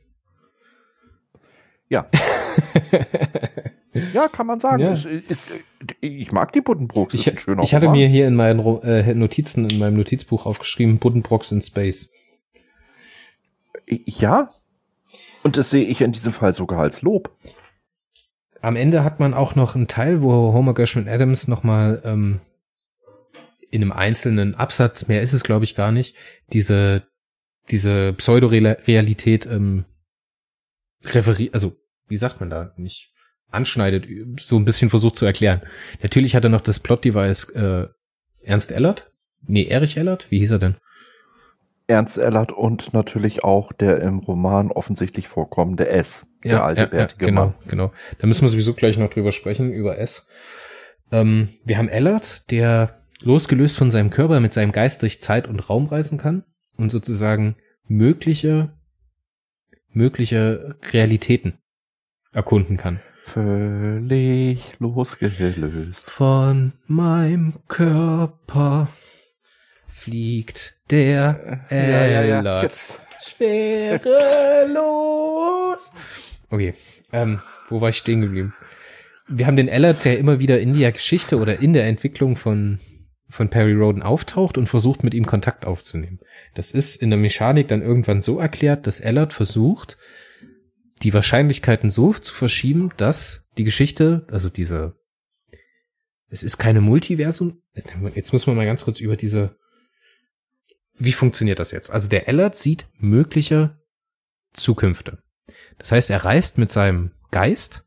Ja. ja, kann man sagen. Ja. Es ist, ich mag die Buddenbrooks. Ich, ist ich hatte Roman. mir hier in meinen äh, Notizen, in meinem Notizbuch aufgeschrieben, Buddenbrocks in Space. Ja. Und das sehe ich in diesem Fall sogar als Lob. Am Ende hat man auch noch einen Teil, wo Homer Gershwin Adams nochmal ähm, in einem einzelnen Absatz, mehr ist es glaube ich gar nicht, diese, diese Pseudorealität ähm, referiert, also wie sagt man da, nicht anschneidet, so ein bisschen versucht zu erklären. Natürlich hat er noch das Plot-Device äh, Ernst Ellert. Nee, Erich Ellert? Wie hieß er denn? Ernst Ellert und natürlich auch der im Roman offensichtlich vorkommende S. Ja, der alte ja, ja, genau, Mann. genau. Da müssen wir sowieso gleich noch drüber sprechen, über S. Ähm, wir haben Ellert, der losgelöst von seinem Körper mit seinem Geist durch Zeit und Raum reisen kann und sozusagen mögliche, mögliche Realitäten erkunden kann. Völlig losgelöst. Von meinem Körper fliegt der ja, ja, ja. Schwerelos. Okay, ähm, wo war ich stehen geblieben? Wir haben den Ellert, der immer wieder in der Geschichte oder in der Entwicklung von von Perry Roden auftaucht und versucht mit ihm Kontakt aufzunehmen. Das ist in der Mechanik dann irgendwann so erklärt, dass Ellert versucht, die Wahrscheinlichkeiten so zu verschieben, dass die Geschichte, also diese, es ist keine Multiversum. Jetzt muss man mal ganz kurz über diese wie funktioniert das jetzt? Also der Ellert sieht mögliche Zukünfte. Das heißt, er reist mit seinem Geist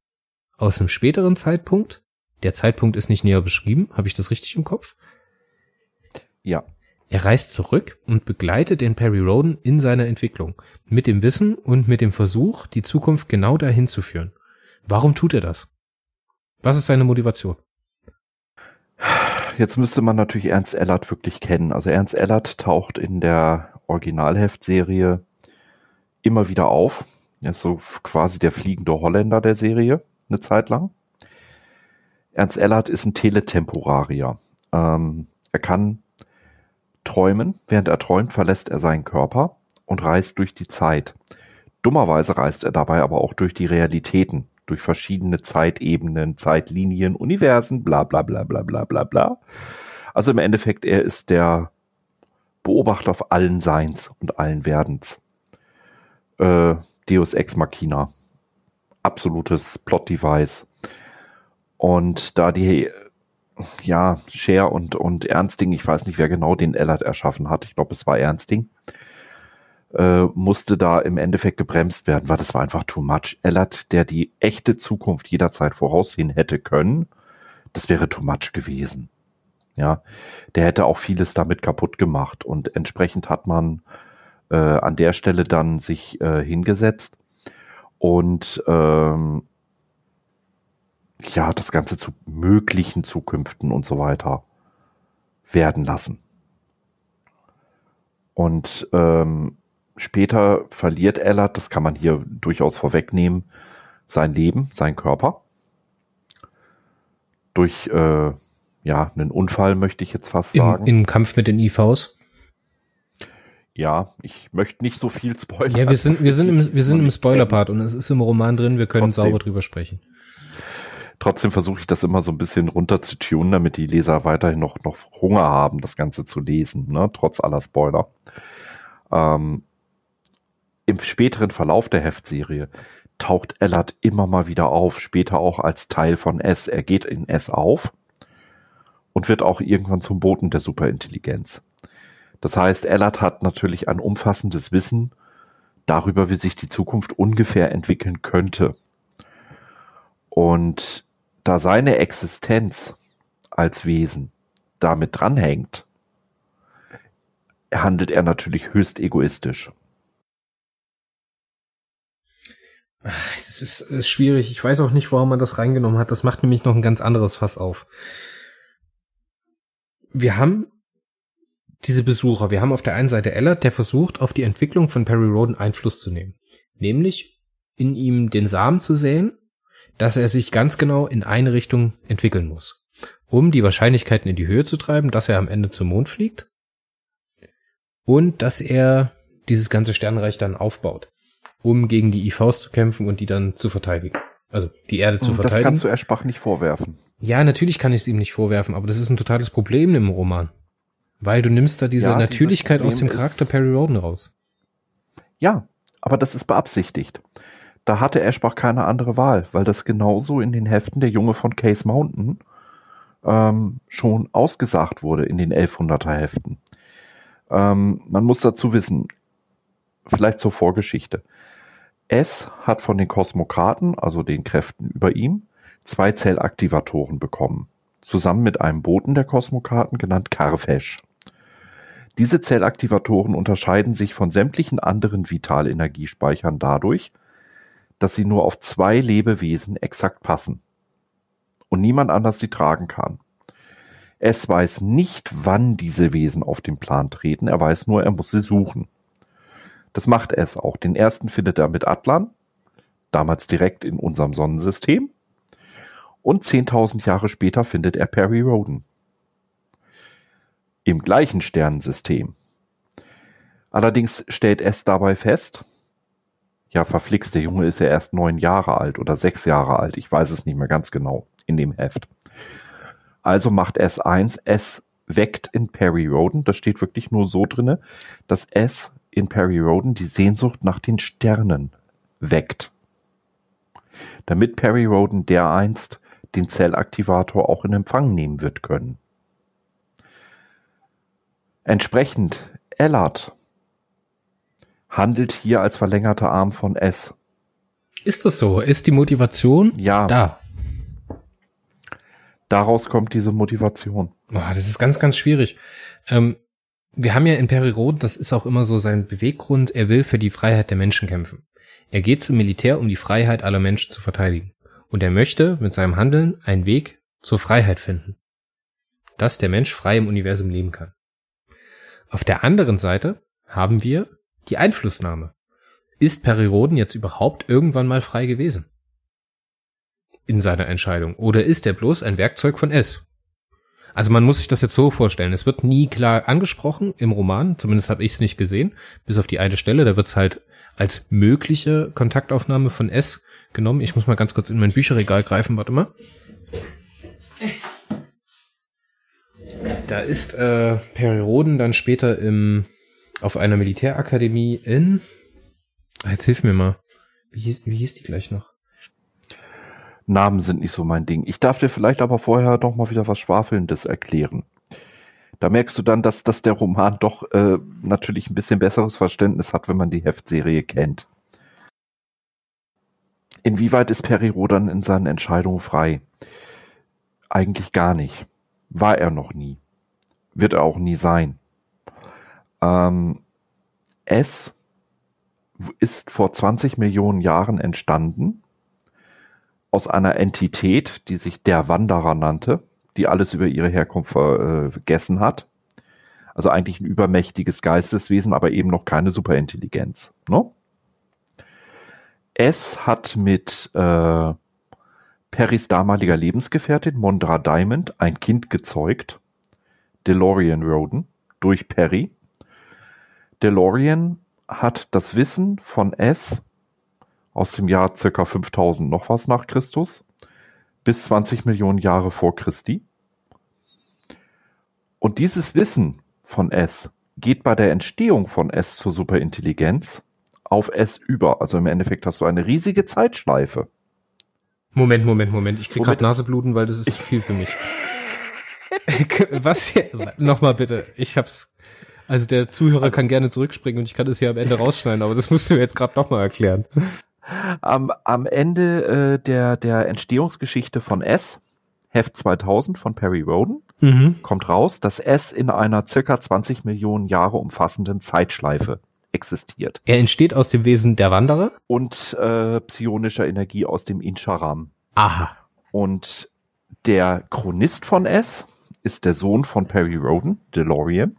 aus einem späteren Zeitpunkt. Der Zeitpunkt ist nicht näher beschrieben. Habe ich das richtig im Kopf? Ja. Er reist zurück und begleitet den Perry Roden in seiner Entwicklung. Mit dem Wissen und mit dem Versuch, die Zukunft genau dahin zu führen. Warum tut er das? Was ist seine Motivation? Jetzt müsste man natürlich Ernst Ellert wirklich kennen. Also Ernst Ellert taucht in der Originalheftserie immer wieder auf. Er ist so quasi der fliegende Holländer der Serie, eine Zeit lang. Ernst Ellert ist ein Teletemporarier. Ähm, er kann träumen. Während er träumt, verlässt er seinen Körper und reist durch die Zeit. Dummerweise reist er dabei aber auch durch die Realitäten durch verschiedene Zeitebenen, Zeitlinien, Universen, bla bla bla bla bla bla bla. Also im Endeffekt, er ist der Beobachter auf allen Seins und allen Werdens. Äh, Deus Ex Machina. Absolutes Plot-Device. Und da die, ja, Cher und, und Ernsting, ich weiß nicht, wer genau den Ellert erschaffen hat. Ich glaube, es war Ernsting äh, musste da im Endeffekt gebremst werden, weil das war einfach too much. Ellert, der die echte Zukunft jederzeit voraussehen hätte können, das wäre too much gewesen. Ja, der hätte auch vieles damit kaputt gemacht und entsprechend hat man äh, an der Stelle dann sich äh, hingesetzt und ähm, ja, das Ganze zu möglichen Zukünften und so weiter werden lassen. Und ähm, Später verliert Ellert, das kann man hier durchaus vorwegnehmen, sein Leben, sein Körper. Durch äh, ja, einen Unfall, möchte ich jetzt fast sagen. Im, Im Kampf mit den IVs? Ja, ich möchte nicht so viel spoilern. Ja, wir sind, wir sind im, wir sind im Spoiler-Part und es ist im Roman drin, wir können Trotzdem. sauber drüber sprechen. Trotzdem versuche ich das immer so ein bisschen runter zu tunen, damit die Leser weiterhin noch, noch Hunger haben, das Ganze zu lesen, ne? trotz aller Spoiler. Ähm, im späteren Verlauf der Heftserie taucht Ellard immer mal wieder auf, später auch als Teil von S. Er geht in S auf und wird auch irgendwann zum Boten der Superintelligenz. Das heißt, Ellard hat natürlich ein umfassendes Wissen darüber, wie sich die Zukunft ungefähr entwickeln könnte. Und da seine Existenz als Wesen damit dranhängt, handelt er natürlich höchst egoistisch. Das ist, ist schwierig. Ich weiß auch nicht, warum man das reingenommen hat. Das macht nämlich noch ein ganz anderes Fass auf. Wir haben diese Besucher. Wir haben auf der einen Seite Ellert, der versucht, auf die Entwicklung von Perry Roden Einfluss zu nehmen. Nämlich in ihm den Samen zu säen, dass er sich ganz genau in eine Richtung entwickeln muss. Um die Wahrscheinlichkeiten in die Höhe zu treiben, dass er am Ende zum Mond fliegt. Und dass er dieses ganze Sternreich dann aufbaut um gegen die IVs zu kämpfen und die dann zu verteidigen. Also die Erde zu verteidigen. Das kannst du Eschbach nicht vorwerfen. Ja, natürlich kann ich es ihm nicht vorwerfen, aber das ist ein totales Problem im Roman. Weil du nimmst da diese ja, Natürlichkeit aus dem Charakter Perry Roden raus. Ja, aber das ist beabsichtigt. Da hatte Eschbach keine andere Wahl, weil das genauso in den Heften der Junge von Case Mountain ähm, schon ausgesagt wurde in den 1100er Heften. Ähm, man muss dazu wissen, vielleicht zur Vorgeschichte. S hat von den Kosmokraten, also den Kräften über ihm, zwei Zellaktivatoren bekommen, zusammen mit einem Boten der Kosmokraten genannt Karfesh. Diese Zellaktivatoren unterscheiden sich von sämtlichen anderen Vitalenergiespeichern dadurch, dass sie nur auf zwei Lebewesen exakt passen und niemand anders sie tragen kann. Es weiß nicht, wann diese Wesen auf den Plan treten, er weiß nur, er muss sie suchen. Das macht es auch. Den ersten findet er mit Atlan, damals direkt in unserem Sonnensystem. Und 10.000 Jahre später findet er Perry Roden. Im gleichen Sternensystem. Allerdings stellt es dabei fest, ja, verflixt, der Junge ist ja erst neun Jahre alt oder sechs Jahre alt, ich weiß es nicht mehr ganz genau in dem Heft. Also macht S1, S weckt in Perry Roden, das steht wirklich nur so drinne, dass S in Perry Roden die Sehnsucht nach den Sternen weckt. Damit Perry Roden dereinst den Zellaktivator auch in Empfang nehmen wird können. Entsprechend Ellard handelt hier als verlängerter Arm von S. Ist das so? Ist die Motivation ja. da? Daraus kommt diese Motivation. Oh, das ist ganz, ganz schwierig. Ähm, wir haben ja in Roth, das ist auch immer so sein Beweggrund, er will für die Freiheit der Menschen kämpfen. Er geht zum Militär, um die Freiheit aller Menschen zu verteidigen. Und er möchte mit seinem Handeln einen Weg zur Freiheit finden. Dass der Mensch frei im Universum leben kann. Auf der anderen Seite haben wir die Einflussnahme. Ist Perry Roden jetzt überhaupt irgendwann mal frei gewesen? In seiner Entscheidung. Oder ist er bloß ein Werkzeug von S? Also man muss sich das jetzt so vorstellen. Es wird nie klar angesprochen im Roman, zumindest habe ich es nicht gesehen, bis auf die eine Stelle. Da wird es halt als mögliche Kontaktaufnahme von S genommen. Ich muss mal ganz kurz in mein Bücherregal greifen, warte mal. Da ist äh, Roden dann später im, auf einer Militärakademie in. Ah, jetzt hilf mir mal. Wie hieß, wie hieß die gleich noch? Namen sind nicht so mein Ding. Ich darf dir vielleicht aber vorher doch mal wieder was Schwafelndes erklären. Da merkst du dann, dass, dass der Roman doch äh, natürlich ein bisschen besseres Verständnis hat, wenn man die Heftserie kennt. Inwieweit ist Perry Rodan in seinen Entscheidungen frei? Eigentlich gar nicht. War er noch nie. Wird er auch nie sein. Ähm, es ist vor 20 Millionen Jahren entstanden aus einer Entität, die sich der Wanderer nannte, die alles über ihre Herkunft vergessen hat. Also eigentlich ein übermächtiges Geisteswesen, aber eben noch keine Superintelligenz. Ne? Es hat mit äh, Perrys damaliger Lebensgefährtin Mondra Diamond ein Kind gezeugt, DeLorean Roden, durch Perry. DeLorean hat das Wissen von S aus dem Jahr circa 5000 noch was nach Christus bis 20 Millionen Jahre vor Christi. Und dieses Wissen von S geht bei der Entstehung von S zur Superintelligenz auf S über. Also im Endeffekt hast du eine riesige Zeitschleife. Moment, Moment, Moment. Ich krieg gerade Nasebluten, weil das ist zu viel für mich. Was hier? Nochmal bitte. Ich hab's. Also der Zuhörer kann gerne zurückspringen und ich kann es hier am Ende rausschneiden, aber das musst du mir jetzt gerade nochmal erklären am, am Ende äh, der, der Entstehungsgeschichte von S, Heft 2000 von Perry Roden, mhm. kommt raus, dass S in einer circa 20 Millionen Jahre umfassenden Zeitschleife existiert. Er entsteht aus dem Wesen der Wanderer? Und äh, psionischer Energie aus dem Insharam. Aha. Und der Chronist von S ist der Sohn von Perry Roden, DeLorean.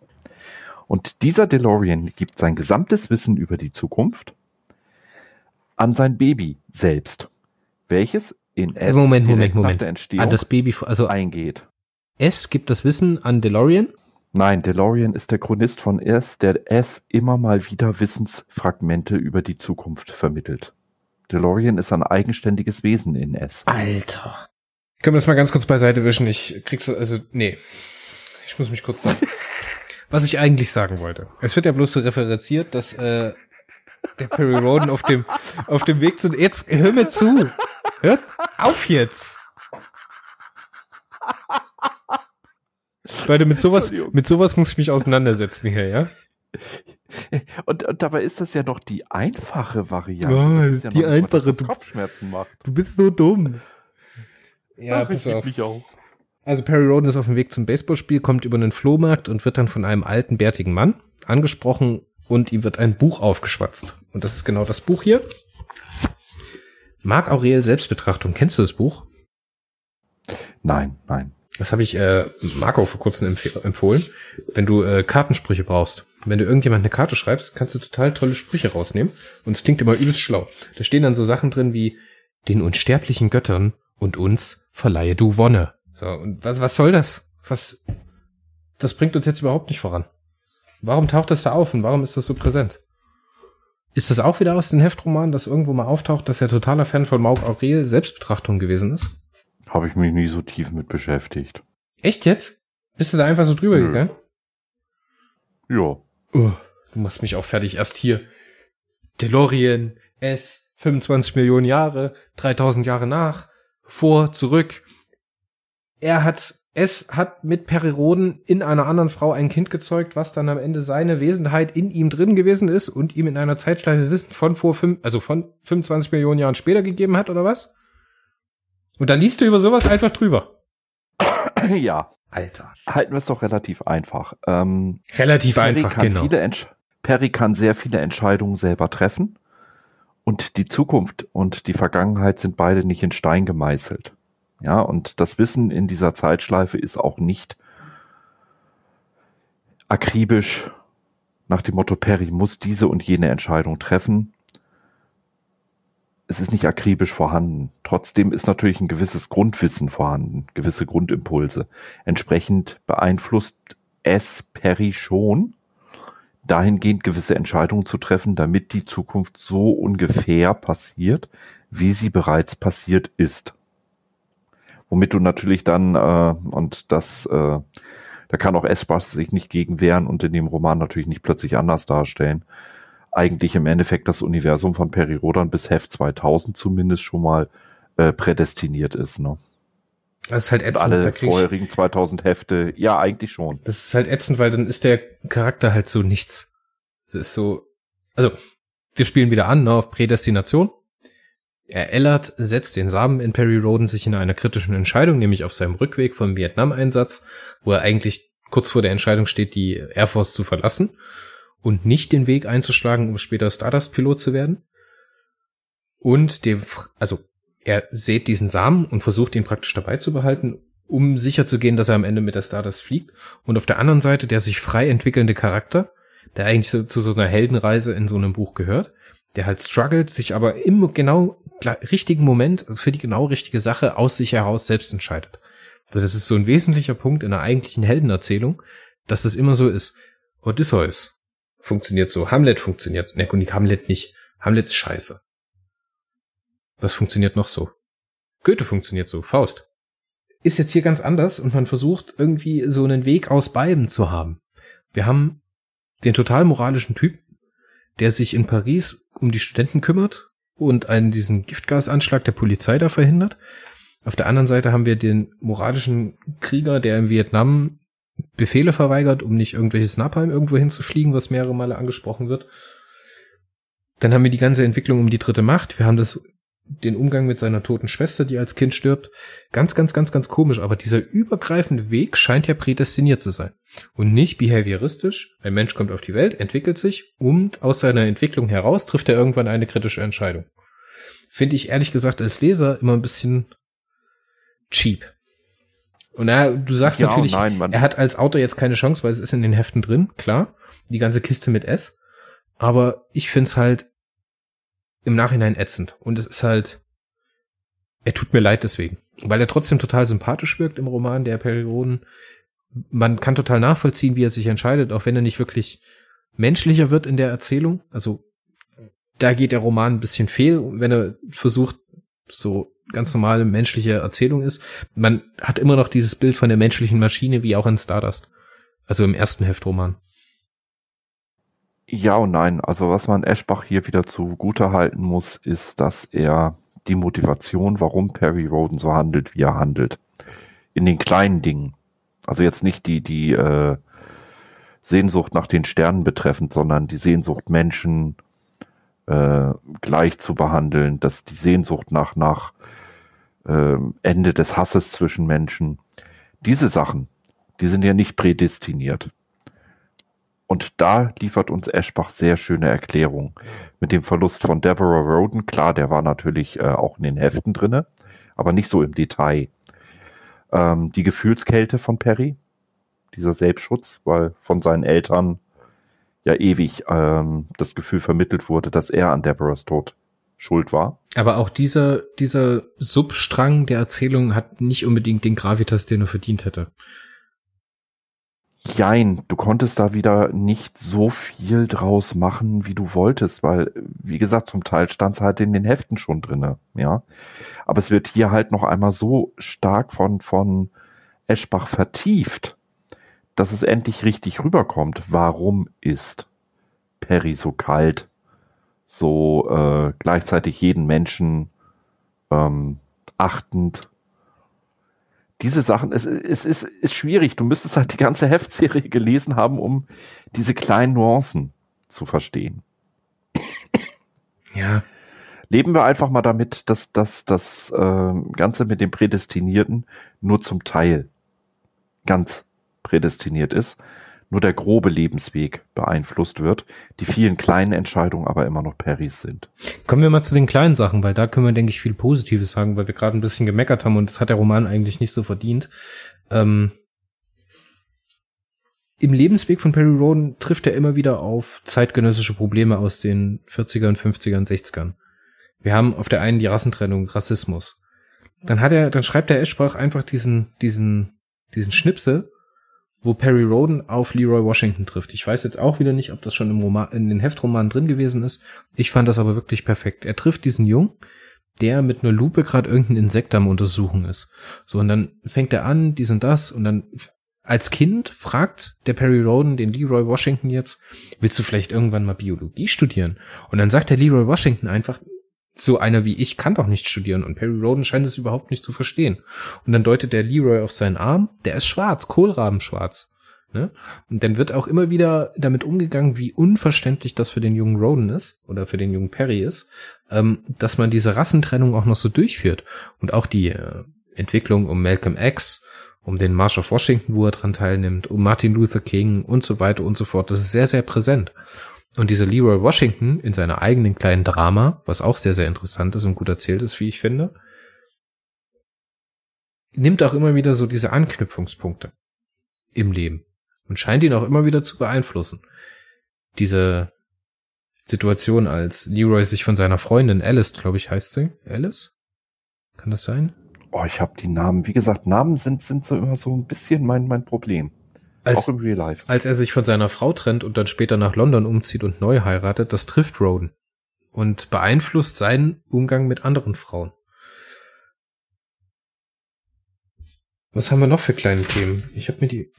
Und dieser DeLorean gibt sein gesamtes Wissen über die Zukunft an sein Baby selbst, welches in S Moment, Moment, Moment. der Entstehung an das Baby also eingeht. S gibt das Wissen an DeLorean? Nein, DeLorean ist der Chronist von S, der S immer mal wieder Wissensfragmente über die Zukunft vermittelt. DeLorean ist ein eigenständiges Wesen in S. Alter. Können wir das mal ganz kurz beiseite wischen? Ich krieg's so, also, nee. Ich muss mich kurz sagen. Was ich eigentlich sagen wollte. Es wird ja bloß so referenziert, dass äh, der Perry Roden auf dem, auf dem Weg zu. Jetzt hör mir zu. Hört auf jetzt. Leute, mit sowas, mit sowas muss ich mich auseinandersetzen hier, ja? Und, und dabei ist das ja noch die einfache Variante. Oh, ja die noch einfache, was Kopfschmerzen macht. Du bist so dumm. Ja, Ach, ich lieb mich auch. Also Perry Roden ist auf dem Weg zum Baseballspiel, kommt über einen Flohmarkt und wird dann von einem alten, bärtigen Mann angesprochen und ihm wird ein Buch aufgeschwatzt. Und das ist genau das Buch hier. Marc Aurel Selbstbetrachtung. Kennst du das Buch? Nein, nein. Das habe ich äh, Marco vor kurzem empf empfohlen. Wenn du äh, Kartensprüche brauchst, wenn du irgendjemand eine Karte schreibst, kannst du total tolle Sprüche rausnehmen. Und es klingt immer übelst schlau. Da stehen dann so Sachen drin wie den unsterblichen Göttern und uns verleihe du Wonne. So, und was, was soll das? Was, das bringt uns jetzt überhaupt nicht voran. Warum taucht das da auf und warum ist das so präsent? Ist das auch wieder aus den Heftromanen, dass irgendwo mal auftaucht, dass er totaler Fan von Marc Aurel Selbstbetrachtung gewesen ist? Habe ich mich nie so tief mit beschäftigt. Echt jetzt? Bist du da einfach so drüber Nö. gegangen? Ja. Oh, du machst mich auch fertig. Erst hier. DeLorean, S, 25 Millionen Jahre, 3000 Jahre nach, vor, zurück. Er hat, S hat mit Periroden in einer anderen Frau ein Kind gezeugt, was dann am Ende seine Wesenheit in ihm drin gewesen ist und ihm in einer Zeitschleife Wissen von vor fünf, also von 25 Millionen Jahren später gegeben hat, oder was? Und dann liest du über sowas einfach drüber. ja. Alter. Halten wir es doch relativ einfach. Ähm, Relativ Perry einfach, kann genau. Viele Entsch Perry kann sehr viele Entscheidungen selber treffen. Und die Zukunft und die Vergangenheit sind beide nicht in Stein gemeißelt. Ja, und das Wissen in dieser Zeitschleife ist auch nicht akribisch nach dem Motto, Perry muss diese und jene Entscheidung treffen. Es ist nicht akribisch vorhanden. Trotzdem ist natürlich ein gewisses Grundwissen vorhanden, gewisse Grundimpulse. Entsprechend beeinflusst es Perry schon, dahingehend gewisse Entscheidungen zu treffen, damit die Zukunft so ungefähr passiert, wie sie bereits passiert ist. Womit du natürlich dann, äh, und das, äh, da kann auch Espas sich nicht gegen wehren und in dem Roman natürlich nicht plötzlich anders darstellen, eigentlich im Endeffekt das Universum von Perry Rodan bis Heft 2000 zumindest schon mal äh, prädestiniert ist. Ne? Das ist halt Und ätzend. da alle vorherigen 2000 Hefte, ja, eigentlich schon. Das ist halt ätzend, weil dann ist der Charakter halt so nichts. Das ist so, also, wir spielen wieder an, ne, auf Prädestination. Er Ellert setzt den Samen in Perry Roden sich in einer kritischen Entscheidung, nämlich auf seinem Rückweg vom Vietnam-Einsatz, wo er eigentlich kurz vor der Entscheidung steht, die Air Force zu verlassen und nicht den Weg einzuschlagen, um später Stardust-Pilot zu werden. Und dem, also, er sät diesen Samen und versucht ihn praktisch dabei zu behalten, um sicher zu gehen, dass er am Ende mit der Stardust fliegt. Und auf der anderen Seite der sich frei entwickelnde Charakter, der eigentlich so, zu so einer Heldenreise in so einem Buch gehört, der halt struggelt, sich aber im genau richtigen Moment für die genau richtige Sache aus sich heraus selbst entscheidet. Also das ist so ein wesentlicher Punkt in der eigentlichen Heldenerzählung, dass das immer so ist. Odysseus funktioniert so, Hamlet funktioniert so. Ne, und Hamlet nicht. Hamlet ist scheiße. Was funktioniert noch so? Goethe funktioniert so, Faust. Ist jetzt hier ganz anders und man versucht irgendwie so einen Weg aus beiden zu haben. Wir haben den total moralischen Typ, der sich in Paris um die Studenten kümmert und einen diesen Giftgasanschlag der Polizei da verhindert. Auf der anderen Seite haben wir den moralischen Krieger, der in Vietnam Befehle verweigert, um nicht irgendwelches Napalm irgendwo hinzufliegen, was mehrere Male angesprochen wird. Dann haben wir die ganze Entwicklung um die dritte Macht. Wir haben das, den Umgang mit seiner toten Schwester, die als Kind stirbt. Ganz, ganz, ganz, ganz komisch. Aber dieser übergreifende Weg scheint ja prädestiniert zu sein. Und nicht behavioristisch. Ein Mensch kommt auf die Welt, entwickelt sich und aus seiner Entwicklung heraus trifft er irgendwann eine kritische Entscheidung. Finde ich ehrlich gesagt als Leser immer ein bisschen cheap. Und na, du sagst Ja, natürlich, nein, er hat als Autor jetzt keine Chance, weil es ist in den Heften drin, klar. Die ganze Kiste mit S. Aber ich find's halt im Nachhinein ätzend. Und es ist halt, er tut mir leid deswegen. Weil er trotzdem total sympathisch wirkt im Roman der Perioden. Man kann total nachvollziehen, wie er sich entscheidet, auch wenn er nicht wirklich menschlicher wird in der Erzählung. Also da geht der Roman ein bisschen fehl, wenn er versucht, so ganz normale menschliche Erzählung ist. Man hat immer noch dieses Bild von der menschlichen Maschine, wie auch in Stardust. Also im ersten Heftroman. Ja und nein. Also was man Eschbach hier wieder zugute halten muss, ist, dass er die Motivation, warum Perry Roden so handelt, wie er handelt, in den kleinen Dingen, also jetzt nicht die die äh, Sehnsucht nach den Sternen betreffend, sondern die Sehnsucht Menschen äh, gleich zu behandeln, dass die Sehnsucht nach, nach äh, Ende des Hasses zwischen Menschen, diese Sachen, die sind ja nicht prädestiniert. Und da liefert uns Eschbach sehr schöne Erklärungen. Mit dem Verlust von Deborah Roden, klar, der war natürlich äh, auch in den Heften drinne, aber nicht so im Detail. Ähm, die Gefühlskälte von Perry, dieser Selbstschutz, weil von seinen Eltern ja ewig ähm, das Gefühl vermittelt wurde, dass er an Deborahs Tod schuld war. Aber auch dieser, dieser Substrang der Erzählung hat nicht unbedingt den Gravitas, den er verdient hätte. Jein, du konntest da wieder nicht so viel draus machen, wie du wolltest, weil, wie gesagt, zum Teil stand es halt in den Heften schon drinne, ja. Aber es wird hier halt noch einmal so stark von, von Eschbach vertieft, dass es endlich richtig rüberkommt. Warum ist Perry so kalt, so äh, gleichzeitig jeden Menschen ähm, achtend diese Sachen, es, es ist, ist schwierig. Du müsstest halt die ganze Heftserie gelesen haben, um diese kleinen Nuancen zu verstehen. Ja. Leben wir einfach mal damit, dass, dass das äh, Ganze mit dem Prädestinierten nur zum Teil ganz prädestiniert ist nur der grobe Lebensweg beeinflusst wird, die vielen kleinen Entscheidungen aber immer noch Perrys sind. Kommen wir mal zu den kleinen Sachen, weil da können wir, denke ich, viel Positives sagen, weil wir gerade ein bisschen gemeckert haben und das hat der Roman eigentlich nicht so verdient. Ähm Im Lebensweg von Perry Roden trifft er immer wieder auf zeitgenössische Probleme aus den 40ern, 50ern, 60ern. Wir haben auf der einen die Rassentrennung, Rassismus. Dann hat er, dann schreibt der Eschbach einfach diesen, diesen, diesen Schnipsel wo Perry Roden auf Leroy Washington trifft. Ich weiß jetzt auch wieder nicht, ob das schon im Roman, in den Heftromanen drin gewesen ist. Ich fand das aber wirklich perfekt. Er trifft diesen Jungen, der mit einer Lupe gerade irgendein Insekt am Untersuchen ist. So, und dann fängt er an, dies und das, und dann als Kind fragt der Perry Roden den Leroy Washington jetzt, willst du vielleicht irgendwann mal Biologie studieren? Und dann sagt der Leroy Washington einfach, so einer wie ich kann doch nicht studieren und Perry Roden scheint es überhaupt nicht zu verstehen. Und dann deutet der Leroy auf seinen Arm, der ist schwarz, Kohlrabenschwarz. Ne? Und dann wird auch immer wieder damit umgegangen, wie unverständlich das für den jungen Roden ist oder für den jungen Perry ist, ähm, dass man diese Rassentrennung auch noch so durchführt. Und auch die äh, Entwicklung um Malcolm X, um den March of Washington, wo er dran teilnimmt, um Martin Luther King und so weiter und so fort. Das ist sehr, sehr präsent. Und dieser Leroy Washington in seiner eigenen kleinen Drama, was auch sehr, sehr interessant ist und gut erzählt ist, wie ich finde, nimmt auch immer wieder so diese Anknüpfungspunkte im Leben und scheint ihn auch immer wieder zu beeinflussen. Diese Situation, als Leroy sich von seiner Freundin Alice, glaube ich, heißt sie, Alice? Kann das sein? Oh, ich habe die Namen. Wie gesagt, Namen sind sind so immer so ein bisschen mein mein Problem. Als, auch im Real Life. Als er sich von seiner Frau trennt und dann später nach London umzieht und neu heiratet, das trifft Roden und beeinflusst seinen Umgang mit anderen Frauen. Was haben wir noch für kleine Themen? Ich habe mir die,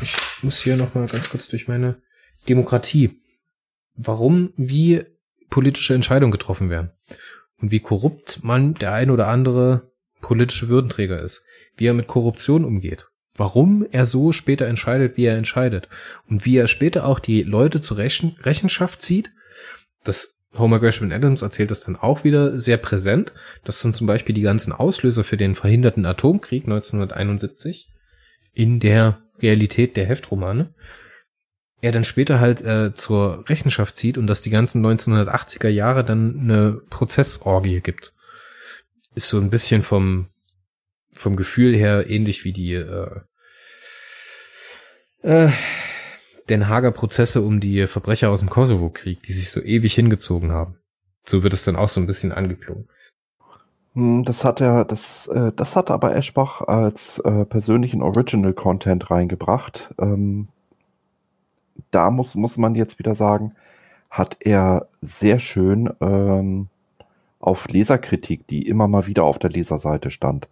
ich muss hier noch mal ganz kurz durch meine Demokratie. Warum, wie politische Entscheidungen getroffen werden und wie korrupt man der ein oder andere politische Würdenträger ist, wie er mit Korruption umgeht warum er so später entscheidet, wie er entscheidet. Und wie er später auch die Leute zur Rechen Rechenschaft zieht. Das Homer Gershwin Adams erzählt das dann auch wieder sehr präsent. Das sind zum Beispiel die ganzen Auslöser für den verhinderten Atomkrieg 1971 in der Realität der Heftromane. Er dann später halt äh, zur Rechenschaft zieht und dass die ganzen 1980er Jahre dann eine Prozessorgie gibt. Ist so ein bisschen vom vom Gefühl her ähnlich wie die äh, äh, Den Hager Prozesse um die Verbrecher aus dem Kosovo-Krieg, die sich so ewig hingezogen haben. So wird es dann auch so ein bisschen angeklungen. Hm, das hat er, das, äh, das hat aber Eschbach als äh, persönlichen Original Content reingebracht. Ähm, da muss, muss man jetzt wieder sagen, hat er sehr schön ähm, auf Leserkritik, die immer mal wieder auf der Leserseite stand,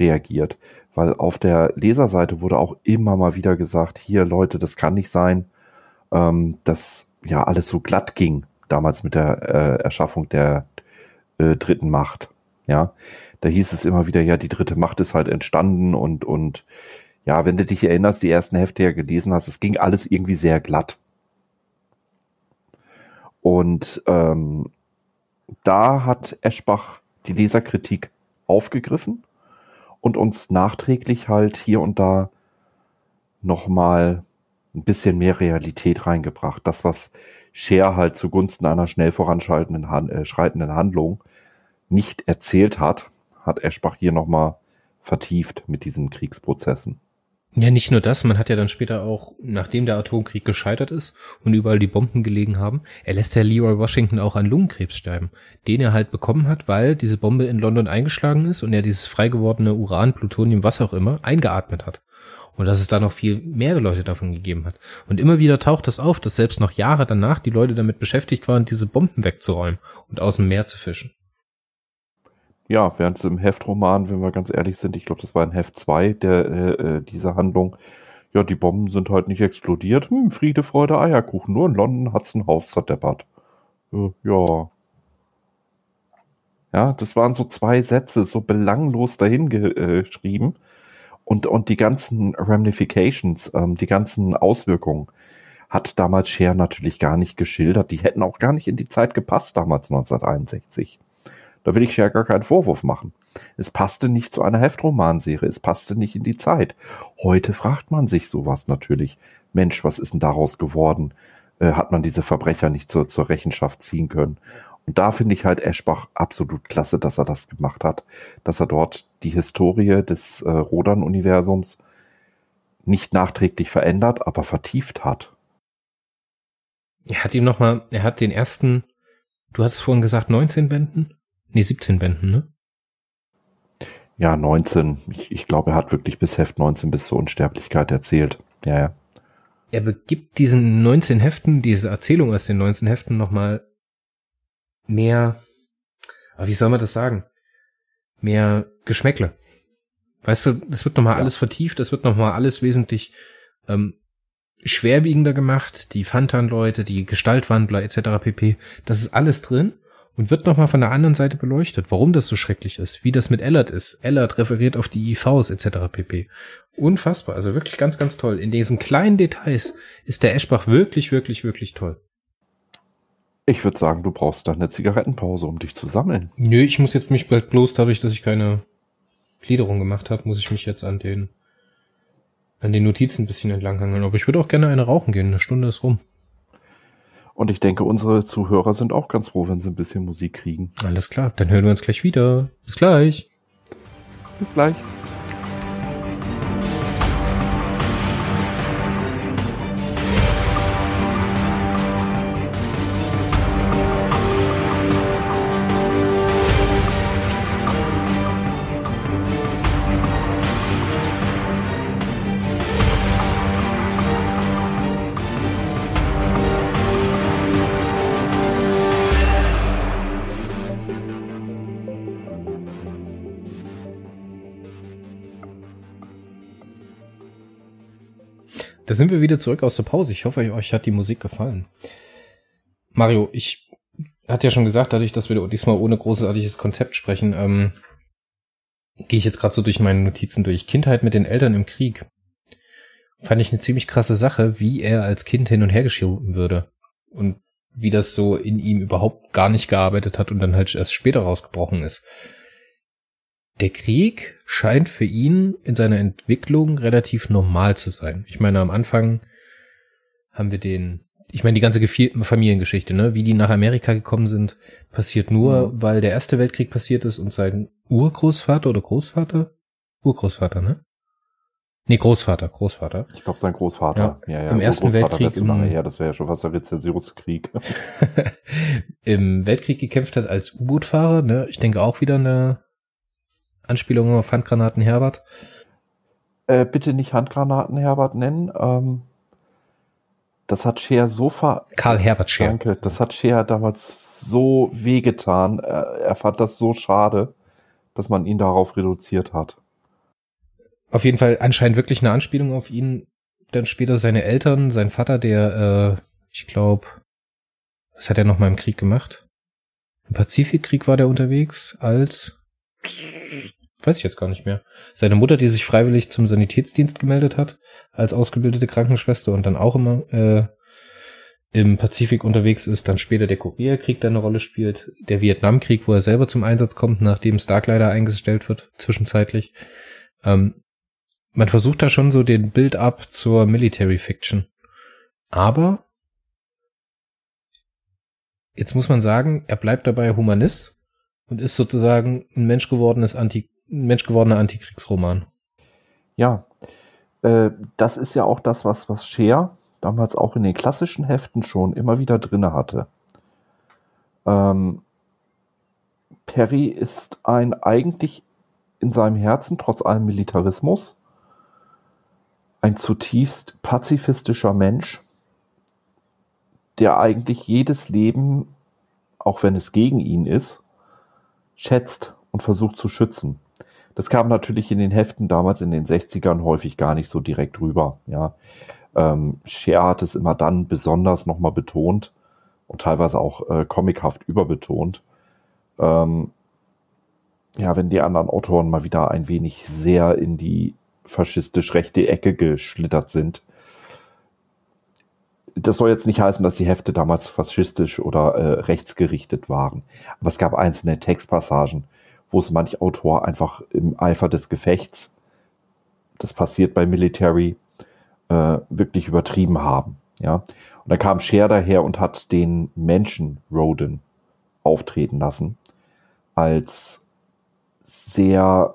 reagiert. Weil auf der Leserseite wurde auch immer mal wieder gesagt, hier Leute, das kann nicht sein, ähm, dass ja alles so glatt ging damals mit der äh, Erschaffung der äh, dritten Macht. Ja, da hieß es immer wieder, ja, die dritte Macht ist halt entstanden und und ja, wenn du dich erinnerst, die ersten Hefte ja gelesen hast, es ging alles irgendwie sehr glatt. Und ähm, da hat Eschbach die Leserkritik aufgegriffen und uns nachträglich halt hier und da nochmal ein bisschen mehr Realität reingebracht. Das, was Cher halt zugunsten einer schnell voranschreitenden Han äh, schreitenden Handlung nicht erzählt hat, hat Eschbach hier nochmal vertieft mit diesen Kriegsprozessen. Ja, nicht nur das, man hat ja dann später auch, nachdem der Atomkrieg gescheitert ist und überall die Bomben gelegen haben, er lässt ja Leroy Washington auch an Lungenkrebs sterben, den er halt bekommen hat, weil diese Bombe in London eingeschlagen ist und er dieses frei gewordene Uran, Plutonium, was auch immer, eingeatmet hat. Und dass es da noch viel mehr Leute davon gegeben hat. Und immer wieder taucht das auf, dass selbst noch Jahre danach die Leute damit beschäftigt waren, diese Bomben wegzuräumen und aus dem Meer zu fischen ja, während es im Heftroman, wenn wir ganz ehrlich sind, ich glaube, das war in Heft 2 der, äh, äh, dieser Handlung, ja, die Bomben sind halt nicht explodiert. Hm, Friede, Freude, Eierkuchen. Nur in London hat's einen Haus zerdeppert. Äh, ja. Ja, das waren so zwei Sätze, so belanglos dahingeschrieben. Und, und die ganzen Ramifications, ähm, die ganzen Auswirkungen hat damals Cher natürlich gar nicht geschildert. Die hätten auch gar nicht in die Zeit gepasst damals 1961. Da will ich Cher gar keinen Vorwurf machen. Es passte nicht zu einer Heftromanserie, es passte nicht in die Zeit. Heute fragt man sich sowas natürlich. Mensch, was ist denn daraus geworden? Äh, hat man diese Verbrecher nicht zur, zur Rechenschaft ziehen können? Und da finde ich halt Eschbach absolut klasse, dass er das gemacht hat, dass er dort die Historie des äh, Rodan-Universums nicht nachträglich verändert, aber vertieft hat. Er hat ihm nochmal, er hat den ersten, du hast vorhin gesagt, 19 Bänden? Nee, 17 Bänden, ne? Ja, 19. Ich, ich glaube, er hat wirklich bis Heft 19 bis zur Unsterblichkeit erzählt. Ja, ja. Er begibt diesen 19 Heften, diese Erzählung aus den 19 Heften nochmal mehr, aber wie soll man das sagen? Mehr Geschmäckle. Weißt du, es wird nochmal ja. alles vertieft, es wird nochmal alles wesentlich ähm, schwerwiegender gemacht, die Fantan-Leute, die Gestaltwandler etc. pp. Das ist alles drin und wird nochmal von der anderen Seite beleuchtet, warum das so schrecklich ist, wie das mit Ellert ist. Ellert referiert auf die IVs etc. pp. Unfassbar, also wirklich ganz, ganz toll. In diesen kleinen Details ist der Eschbach wirklich, wirklich, wirklich toll. Ich würde sagen, du brauchst da eine Zigarettenpause, um dich zu sammeln. Nö, ich muss jetzt mich bald bloß dadurch, dass ich keine Gliederung gemacht habe, muss ich mich jetzt an den an den Notizen ein bisschen entlanghangeln. Aber ich würde auch gerne eine rauchen gehen. Eine Stunde ist rum. Und ich denke, unsere Zuhörer sind auch ganz froh, wenn sie ein bisschen Musik kriegen. Alles klar, dann hören wir uns gleich wieder. Bis gleich. Bis gleich. Da sind wir wieder zurück aus der Pause. Ich hoffe, euch hat die Musik gefallen. Mario, ich hatte ja schon gesagt, dadurch, dass wir diesmal ohne großartiges Konzept sprechen, ähm, gehe ich jetzt gerade so durch meine Notizen durch. Kindheit mit den Eltern im Krieg. Fand ich eine ziemlich krasse Sache, wie er als Kind hin und her geschoben würde. Und wie das so in ihm überhaupt gar nicht gearbeitet hat und dann halt erst später rausgebrochen ist der Krieg scheint für ihn in seiner Entwicklung relativ normal zu sein. Ich meine, am Anfang haben wir den, ich meine, die ganze Familiengeschichte, ne, wie die nach Amerika gekommen sind, passiert nur, mhm. weil der Erste Weltkrieg passiert ist und sein Urgroßvater oder Großvater? Urgroßvater, ne? Nee, Großvater, Großvater. Ich glaube, sein Großvater. Ja, ja, ja. Im Ersten Weltkrieg. Im, her, das wäre ja schon fast der Rezensionskrieg. Im Weltkrieg gekämpft hat als U-Boot-Fahrer, ne? Ich denke auch wieder eine Anspielung auf Handgranaten Herbert? Äh, bitte nicht Handgranaten Herbert nennen. Ähm, das hat Scheer so ver... Karl Herbert Scheer. Danke, das hat Scheer damals so wehgetan. Er, er fand das so schade, dass man ihn darauf reduziert hat. Auf jeden Fall anscheinend wirklich eine Anspielung auf ihn. Dann später seine Eltern, sein Vater, der, äh, ich glaube, was hat er noch mal im Krieg gemacht? Im Pazifikkrieg war der unterwegs als weiß ich jetzt gar nicht mehr. Seine Mutter, die sich freiwillig zum Sanitätsdienst gemeldet hat, als ausgebildete Krankenschwester und dann auch immer äh, im Pazifik unterwegs ist, dann später der Koreakrieg, der eine Rolle spielt, der Vietnamkrieg, wo er selber zum Einsatz kommt, nachdem Starkleider eingestellt wird, zwischenzeitlich. Ähm, man versucht da schon so den Build-up zur Military Fiction. Aber jetzt muss man sagen, er bleibt dabei Humanist und ist sozusagen ein menschgewordenes Anti, ein menschgewordener Antikriegsroman. Ja, äh, das ist ja auch das, was, was Scheer damals auch in den klassischen Heften schon immer wieder drinne hatte. Ähm, Perry ist ein eigentlich in seinem Herzen, trotz allem Militarismus, ein zutiefst pazifistischer Mensch, der eigentlich jedes Leben, auch wenn es gegen ihn ist, schätzt und versucht zu schützen. Das kam natürlich in den Heften damals in den 60ern häufig gar nicht so direkt rüber. Ja. Ähm, Cher hat es immer dann besonders nochmal betont und teilweise auch äh, comichaft überbetont. Ähm, ja, wenn die anderen Autoren mal wieder ein wenig sehr in die faschistisch rechte Ecke geschlittert sind. Das soll jetzt nicht heißen, dass die Hefte damals faschistisch oder äh, rechtsgerichtet waren. Aber es gab einzelne Textpassagen, wo es manch Autor einfach im Eifer des Gefechts, das passiert bei Military, äh, wirklich übertrieben haben. Ja, und da kam Cher daher und hat den Menschen Roden auftreten lassen als sehr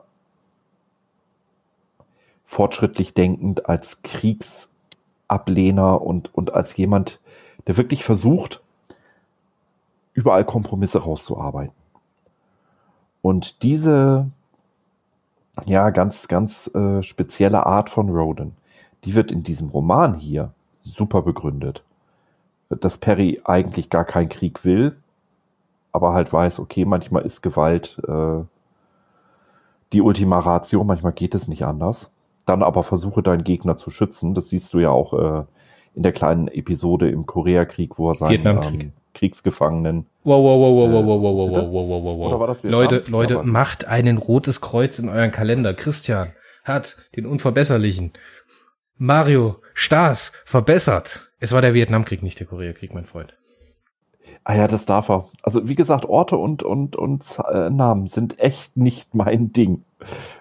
fortschrittlich denkend, als Kriegsablehner und, und als jemand, der wirklich versucht, überall Kompromisse rauszuarbeiten. Und diese, ja, ganz, ganz äh, spezielle Art von Roden, die wird in diesem Roman hier super begründet. Dass Perry eigentlich gar keinen Krieg will, aber halt weiß, okay, manchmal ist Gewalt äh, die Ultima Ratio, manchmal geht es nicht anders dann aber versuche deinen Gegner zu schützen. Das siehst du ja auch äh, in der kleinen Episode im Koreakrieg, wo er seinen ähm, Kriegsgefangenen. Wow, wow, wow, wow, wow, wow, wow, wow, wow, wow, wow, Oder war das Leute, Leute, aber macht einen rotes Kreuz in euren Kalender. Christian hat den Unverbesserlichen. Mario Stas verbessert. Es war der Vietnamkrieg, nicht der Koreakrieg, mein Freund. Ah ja, das darf er. Also wie gesagt, Orte und, und, und äh, Namen sind echt nicht mein Ding.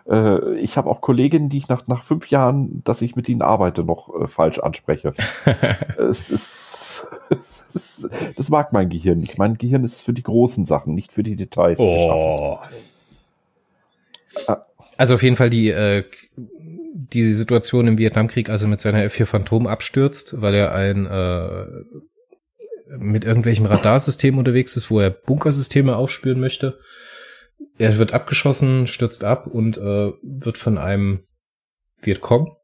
Äh, ich habe auch Kolleginnen, die ich nach, nach fünf Jahren, dass ich mit ihnen arbeite, noch äh, falsch anspreche. es, ist, es ist, das mag mein Gehirn nicht. Mein Gehirn ist für die großen Sachen, nicht für die Details oh. Also auf jeden Fall die, äh, die Situation im Vietnamkrieg, also mit seiner F4 Phantom abstürzt, weil er ein äh, mit irgendwelchem Radarsystem unterwegs ist, wo er Bunkersysteme aufspüren möchte. Er wird abgeschossen, stürzt ab und äh, wird von einem Vietcong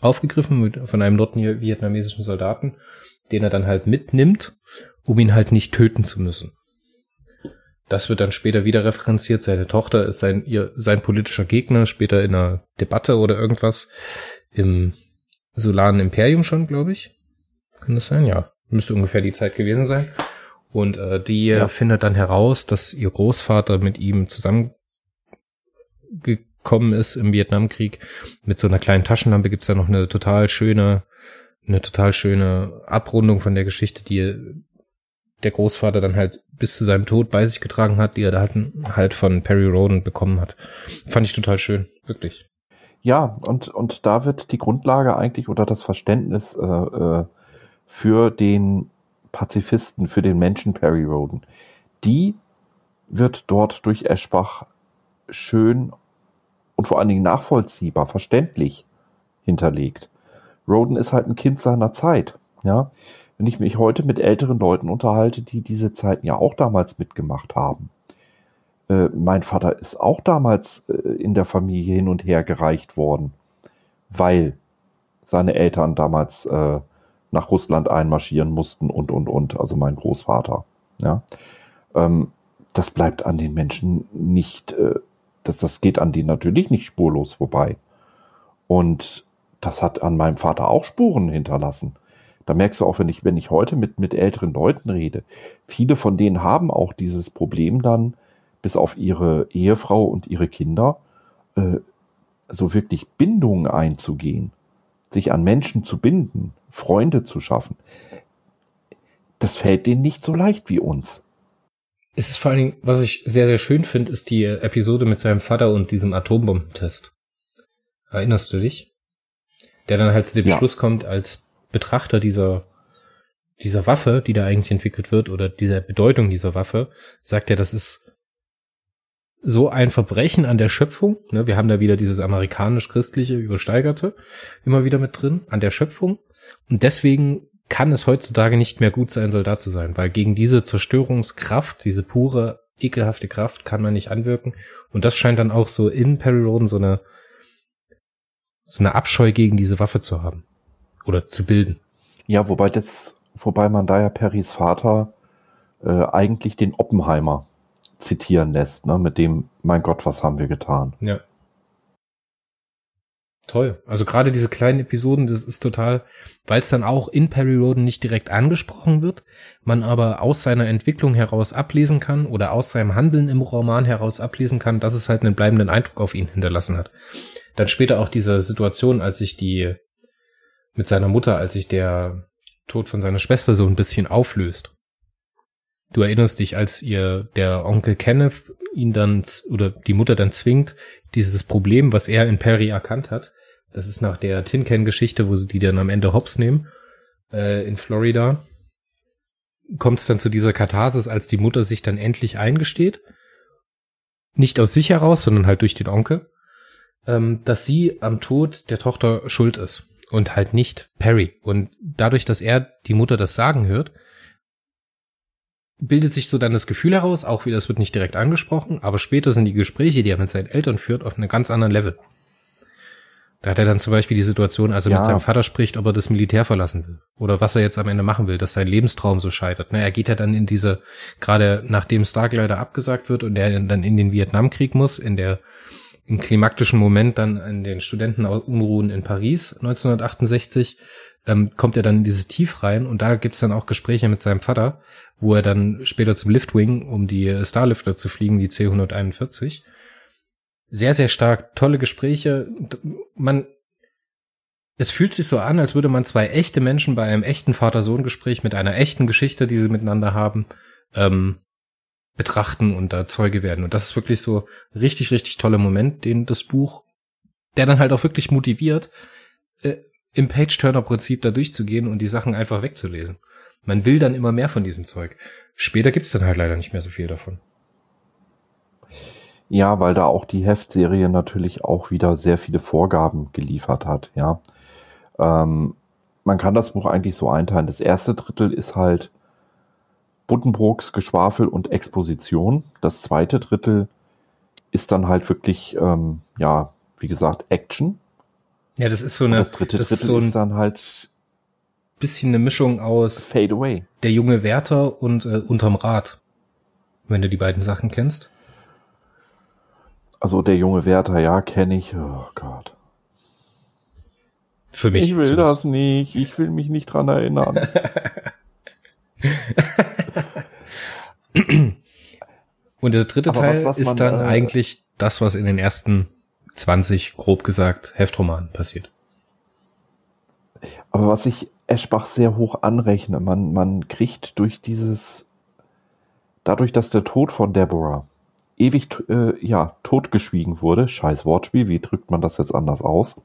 aufgegriffen, von einem nordvietnamesischen Soldaten, den er dann halt mitnimmt, um ihn halt nicht töten zu müssen. Das wird dann später wieder referenziert. Seine Tochter ist sein, ihr, sein politischer Gegner, später in einer Debatte oder irgendwas im Solaren Imperium schon, glaube ich. Kann das sein? Ja. Müsste ungefähr die Zeit gewesen sein. Und äh, die ja. findet dann heraus, dass ihr Großvater mit ihm zusammengekommen ist im Vietnamkrieg. Mit so einer kleinen Taschenlampe gibt's da noch eine total schöne, eine total schöne Abrundung von der Geschichte, die der Großvater dann halt bis zu seinem Tod bei sich getragen hat, die er da halt, halt von Perry Roden bekommen hat. Fand ich total schön, wirklich. Ja, und, und da wird die Grundlage eigentlich oder das Verständnis äh, äh, für den Pazifisten, für den Menschen Perry Roden. Die wird dort durch Eschbach schön und vor allen Dingen nachvollziehbar, verständlich hinterlegt. Roden ist halt ein Kind seiner Zeit. Ja, wenn ich mich heute mit älteren Leuten unterhalte, die diese Zeiten ja auch damals mitgemacht haben. Äh, mein Vater ist auch damals äh, in der Familie hin und her gereicht worden, weil seine Eltern damals äh, nach Russland einmarschieren mussten und, und, und, also mein Großvater. Ja. Ähm, das bleibt an den Menschen nicht, äh, das, das geht an denen natürlich nicht spurlos vorbei. Und das hat an meinem Vater auch Spuren hinterlassen. Da merkst du auch, wenn ich, wenn ich heute mit, mit älteren Leuten rede, viele von denen haben auch dieses Problem dann, bis auf ihre Ehefrau und ihre Kinder, äh, so wirklich Bindungen einzugehen, sich an Menschen zu binden, Freunde zu schaffen, das fällt denen nicht so leicht wie uns. Es ist vor allen Dingen, was ich sehr, sehr schön finde, ist die Episode mit seinem Vater und diesem Atombombentest. Erinnerst du dich? Der dann halt zu dem ja. Schluss kommt, als Betrachter dieser, dieser Waffe, die da eigentlich entwickelt wird, oder dieser Bedeutung dieser Waffe, sagt er, das ist so ein Verbrechen an der Schöpfung. Ne, wir haben da wieder dieses amerikanisch-christliche, übersteigerte immer wieder mit drin, an der Schöpfung. Und deswegen kann es heutzutage nicht mehr gut sein, Soldat zu sein, weil gegen diese Zerstörungskraft, diese pure, ekelhafte Kraft kann man nicht anwirken. Und das scheint dann auch so in Perry Roden so eine, so eine Abscheu gegen diese Waffe zu haben. Oder zu bilden. Ja, wobei das, wobei man da ja Perrys Vater äh, eigentlich den Oppenheimer zitieren lässt, ne, mit dem, mein Gott, was haben wir getan? Ja. Toll. Also gerade diese kleinen Episoden, das ist total, weil es dann auch in Perry Roden nicht direkt angesprochen wird, man aber aus seiner Entwicklung heraus ablesen kann oder aus seinem Handeln im Roman heraus ablesen kann, dass es halt einen bleibenden Eindruck auf ihn hinterlassen hat. Dann später auch diese Situation, als sich die mit seiner Mutter, als sich der Tod von seiner Schwester so ein bisschen auflöst. Du erinnerst dich, als ihr der Onkel Kenneth ihn dann oder die Mutter dann zwingt, dieses Problem, was er in Perry erkannt hat, das ist nach der Tin Can Geschichte, wo sie die dann am Ende hops nehmen, äh, in Florida. Kommt es dann zu dieser Katharsis, als die Mutter sich dann endlich eingesteht. Nicht aus sich heraus, sondern halt durch den Onkel, ähm, dass sie am Tod der Tochter schuld ist. Und halt nicht Perry. Und dadurch, dass er die Mutter das sagen hört, bildet sich so dann das Gefühl heraus, auch wieder, es wird nicht direkt angesprochen, aber später sind die Gespräche, die er mit seinen Eltern führt, auf einem ganz anderen Level. Da hat er dann zum Beispiel die Situation, als er ja. mit seinem Vater spricht, ob er das Militär verlassen will. Oder was er jetzt am Ende machen will, dass sein Lebenstraum so scheitert. Na, er geht ja dann in diese, gerade nachdem Stark leider abgesagt wird und er dann in den Vietnamkrieg muss, in der, im klimaktischen Moment dann in den Studentenunruhen in Paris 1968, ähm, kommt er dann in dieses Tief rein und da gibt's dann auch Gespräche mit seinem Vater, wo er dann später zum Liftwing, um die Starlifter zu fliegen, die C-141, sehr, sehr stark, tolle Gespräche. Man, es fühlt sich so an, als würde man zwei echte Menschen bei einem echten Vater-Sohn-Gespräch mit einer echten Geschichte, die sie miteinander haben, ähm, betrachten und da Zeuge werden. Und das ist wirklich so richtig, richtig toller Moment, den das Buch, der dann halt auch wirklich motiviert, äh, im Page-Turner-Prinzip da durchzugehen und die Sachen einfach wegzulesen. Man will dann immer mehr von diesem Zeug. Später gibt's dann halt leider nicht mehr so viel davon. Ja, weil da auch die Heftserie natürlich auch wieder sehr viele Vorgaben geliefert hat, ja. Ähm, man kann das Buch eigentlich so einteilen. Das erste Drittel ist halt Buddenbrooks Geschwafel und Exposition. Das zweite Drittel ist dann halt wirklich, ähm, ja, wie gesagt, Action. Ja, das ist so eine. Und das dritte das Drittel ist, so ein ist dann halt bisschen eine Mischung aus Fade Away. Der junge Wärter und äh, Unterm Rad. Wenn du die beiden Sachen kennst. Also der junge Wärter, ja, kenne ich. Oh Gott. Für mich. Ich will zumindest. das nicht. Ich will mich nicht dran erinnern. Und der dritte Aber Teil was, was ist dann äh, eigentlich das, was in den ersten 20, grob gesagt, Heftromanen passiert. Aber was ich Eschbach sehr hoch anrechne, man, man kriegt durch dieses, dadurch, dass der Tod von Deborah ewig äh, ja, totgeschwiegen wurde. Scheiß Wortspiel, wie drückt man das jetzt anders aus?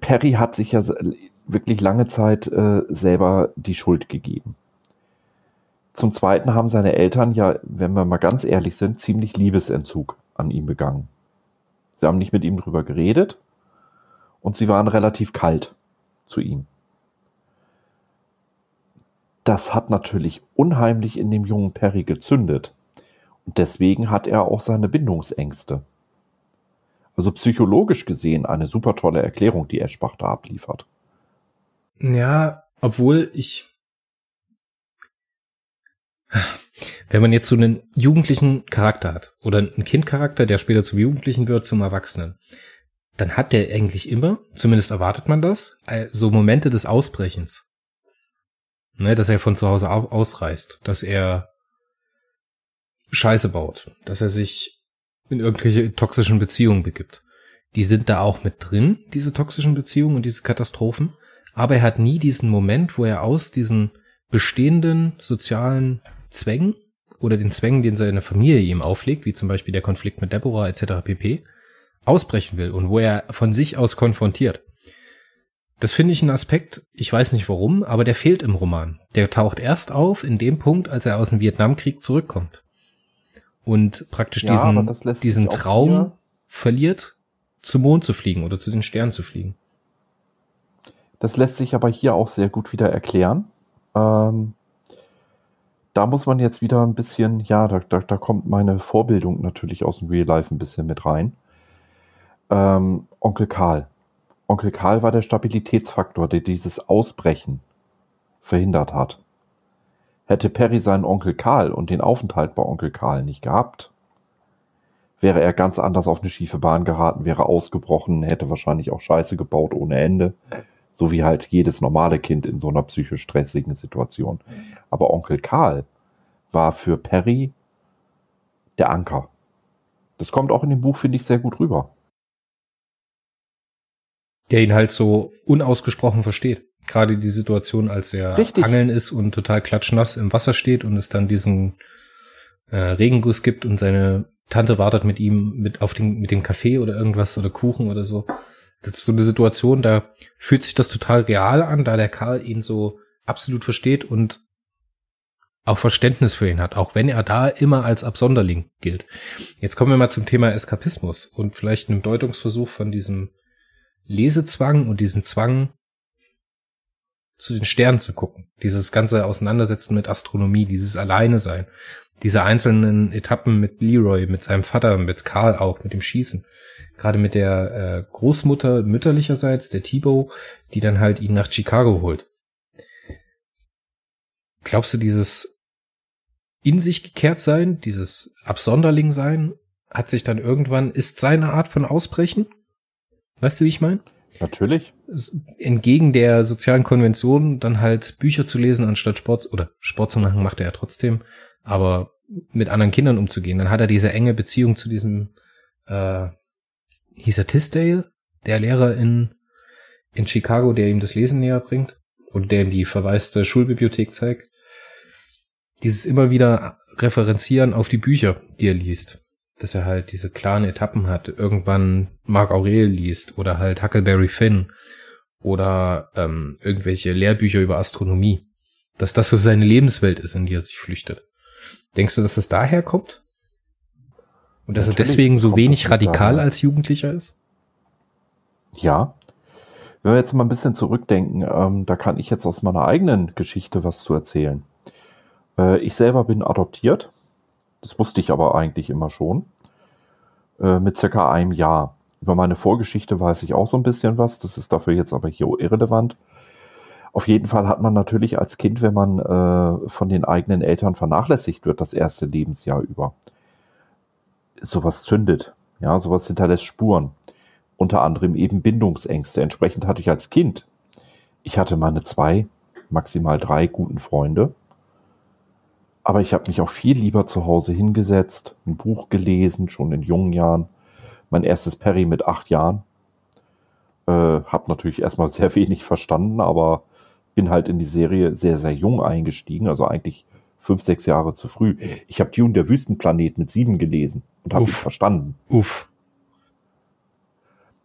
Perry hat sich ja wirklich lange Zeit äh, selber die Schuld gegeben. Zum Zweiten haben seine Eltern ja, wenn wir mal ganz ehrlich sind, ziemlich Liebesentzug an ihm begangen. Sie haben nicht mit ihm drüber geredet und sie waren relativ kalt zu ihm. Das hat natürlich unheimlich in dem jungen Perry gezündet. Und deswegen hat er auch seine Bindungsängste. Also psychologisch gesehen eine super tolle Erklärung, die Eschbach da abliefert. Ja, obwohl ich, wenn man jetzt so einen jugendlichen Charakter hat oder einen Kindcharakter, der später zum Jugendlichen wird, zum Erwachsenen, dann hat der eigentlich immer, zumindest erwartet man das, äh, so Momente des Ausbrechens. Ne, dass er von zu Hause ausreist, dass er Scheiße baut, dass er sich in irgendwelche toxischen Beziehungen begibt. Die sind da auch mit drin, diese toxischen Beziehungen und diese Katastrophen. Aber er hat nie diesen Moment, wo er aus diesen bestehenden sozialen Zwängen oder den Zwängen, den seine Familie ihm auflegt, wie zum Beispiel der Konflikt mit Deborah etc. pp., ausbrechen will und wo er von sich aus konfrontiert. Das finde ich ein Aspekt, ich weiß nicht warum, aber der fehlt im Roman. Der taucht erst auf in dem Punkt, als er aus dem Vietnamkrieg zurückkommt. Und praktisch ja, diesen, diesen Traum verliert, zum Mond zu fliegen oder zu den Sternen zu fliegen. Das lässt sich aber hier auch sehr gut wieder erklären. Ähm, da muss man jetzt wieder ein bisschen, ja, da, da, da kommt meine Vorbildung natürlich aus dem Real Life ein bisschen mit rein. Ähm, Onkel Karl. Onkel Karl war der Stabilitätsfaktor, der dieses Ausbrechen verhindert hat. Hätte Perry seinen Onkel Karl und den Aufenthalt bei Onkel Karl nicht gehabt, wäre er ganz anders auf eine schiefe Bahn geraten, wäre ausgebrochen, hätte wahrscheinlich auch Scheiße gebaut ohne Ende. So wie halt jedes normale Kind in so einer psychisch stressigen Situation. Aber Onkel Karl war für Perry der Anker. Das kommt auch in dem Buch, finde ich, sehr gut rüber der ihn halt so unausgesprochen versteht. Gerade die Situation, als er Richtig. angeln ist und total klatschnass im Wasser steht und es dann diesen äh, Regenguss gibt und seine Tante wartet mit ihm mit auf den mit dem Kaffee oder irgendwas oder Kuchen oder so. So eine Situation, da fühlt sich das total real an, da der Karl ihn so absolut versteht und auch Verständnis für ihn hat, auch wenn er da immer als Absonderling gilt. Jetzt kommen wir mal zum Thema Eskapismus und vielleicht einem Deutungsversuch von diesem Lesezwang und diesen Zwang, zu den Sternen zu gucken. Dieses ganze Auseinandersetzen mit Astronomie, dieses Alleine sein, diese einzelnen Etappen mit Leroy, mit seinem Vater, mit Karl auch, mit dem Schießen. Gerade mit der äh, Großmutter mütterlicherseits, der Thibaut, die dann halt ihn nach Chicago holt. Glaubst du, dieses in sich gekehrt sein, dieses Absonderling sein, hat sich dann irgendwann, ist seine Art von Ausbrechen? Weißt du, wie ich meine? Natürlich. Entgegen der sozialen Konvention dann halt Bücher zu lesen, anstatt Sport oder Sport zu machen, macht er ja trotzdem, aber mit anderen Kindern umzugehen. Dann hat er diese enge Beziehung zu diesem, äh, hieß er Tisdale, der Lehrer in, in Chicago, der ihm das Lesen näher bringt und der ihm die verwaiste Schulbibliothek zeigt. Dieses immer wieder referenzieren auf die Bücher, die er liest dass er halt diese klaren Etappen hat, irgendwann Mark Aurel liest oder halt Huckleberry Finn oder ähm, irgendwelche Lehrbücher über Astronomie. Dass das so seine Lebenswelt ist, in die er sich flüchtet. Denkst du, dass das daher kommt? Und dass er deswegen so wenig radikal daher. als Jugendlicher ist? Ja. Wenn wir jetzt mal ein bisschen zurückdenken, ähm, da kann ich jetzt aus meiner eigenen Geschichte was zu erzählen. Äh, ich selber bin adoptiert das wusste ich aber eigentlich immer schon. Äh, mit circa einem Jahr. Über meine Vorgeschichte weiß ich auch so ein bisschen was. Das ist dafür jetzt aber hier irrelevant. Auf jeden Fall hat man natürlich als Kind, wenn man äh, von den eigenen Eltern vernachlässigt wird, das erste Lebensjahr über, sowas zündet. Ja, sowas hinterlässt Spuren. Unter anderem eben Bindungsängste. Entsprechend hatte ich als Kind, ich hatte meine zwei, maximal drei guten Freunde aber ich habe mich auch viel lieber zu Hause hingesetzt, ein Buch gelesen, schon in jungen Jahren. Mein erstes Perry mit acht Jahren. Äh, habe natürlich erstmal sehr wenig verstanden, aber bin halt in die Serie sehr, sehr jung eingestiegen, also eigentlich fünf, sechs Jahre zu früh. Ich habe Dune, der Wüstenplanet, mit sieben gelesen und habe ihn verstanden. Uff.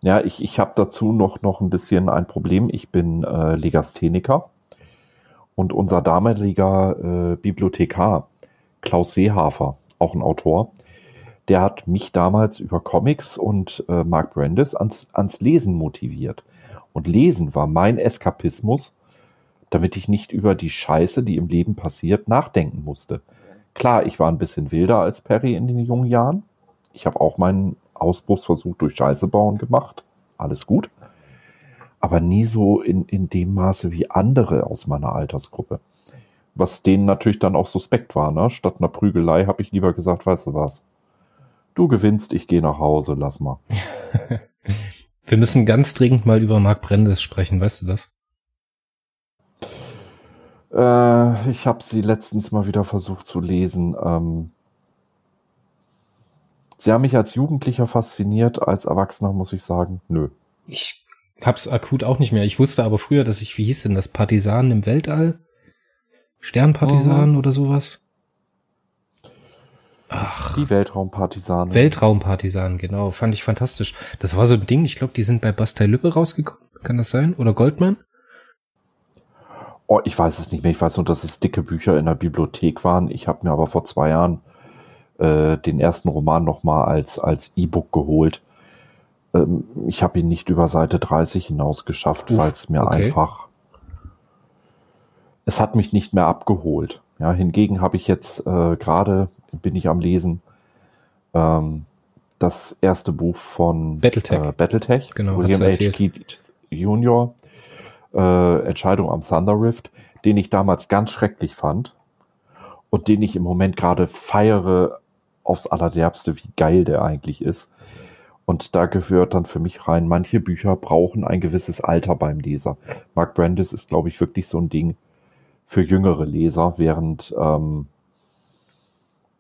Ja, ich, ich habe dazu noch, noch ein bisschen ein Problem. Ich bin äh, Legastheniker und unser damaliger äh, Bibliothekar, Klaus Seehafer, auch ein Autor, der hat mich damals über Comics und äh, Mark Brandis ans, ans Lesen motiviert. Und Lesen war mein Eskapismus, damit ich nicht über die Scheiße, die im Leben passiert, nachdenken musste. Klar, ich war ein bisschen wilder als Perry in den jungen Jahren. Ich habe auch meinen Ausbruchsversuch durch Scheiße bauen gemacht. Alles gut aber nie so in, in dem Maße wie andere aus meiner Altersgruppe. Was denen natürlich dann auch suspekt war, ne? Statt einer Prügelei habe ich lieber gesagt, weißt du was? Du gewinnst, ich gehe nach Hause, lass mal. Wir müssen ganz dringend mal über Mark Brendes sprechen, weißt du das? Äh, ich habe sie letztens mal wieder versucht zu lesen. Ähm, Sie haben mich als Jugendlicher fasziniert, als Erwachsener muss ich sagen, nö. Ich hab's akut auch nicht mehr. Ich wusste aber früher, dass ich, wie hieß denn das, Partisanen im Weltall? Sternpartisanen Mhm. oder sowas? Ach, Die Weltraumpartisanen. Weltraumpartisanen, genau. Fand ich fantastisch. Das war so ein Ding, ich glaube, die sind bei Bastei Lübbe rausgekommen. Kann das sein? Oder Goldman? Oh, ich weiß es nicht mehr. Ich weiß nur, dass es dicke Bücher in der Bibliothek waren. Ich habe mir aber vor zwei Jahren äh, den ersten Roman nochmal als, als E-Book geholt. Ähm, ich habe ihn nicht über Seite 30 hinaus geschafft, weil es mir okay. einfach. Es hat mich nicht mehr abgeholt. Ja, hingegen habe ich jetzt äh, gerade, bin ich am Lesen, ähm, das erste Buch von Battletech. Äh, Battletech, Genau, William H. Keith Jr., äh, Entscheidung am Thunder Rift, den ich damals ganz schrecklich fand und den ich im Moment gerade feiere aufs Allerderbste, wie geil der eigentlich ist. Und da gehört dann für mich rein, manche Bücher brauchen ein gewisses Alter beim Leser. Mark Brandis ist, glaube ich, wirklich so ein Ding für jüngere Leser, während ähm,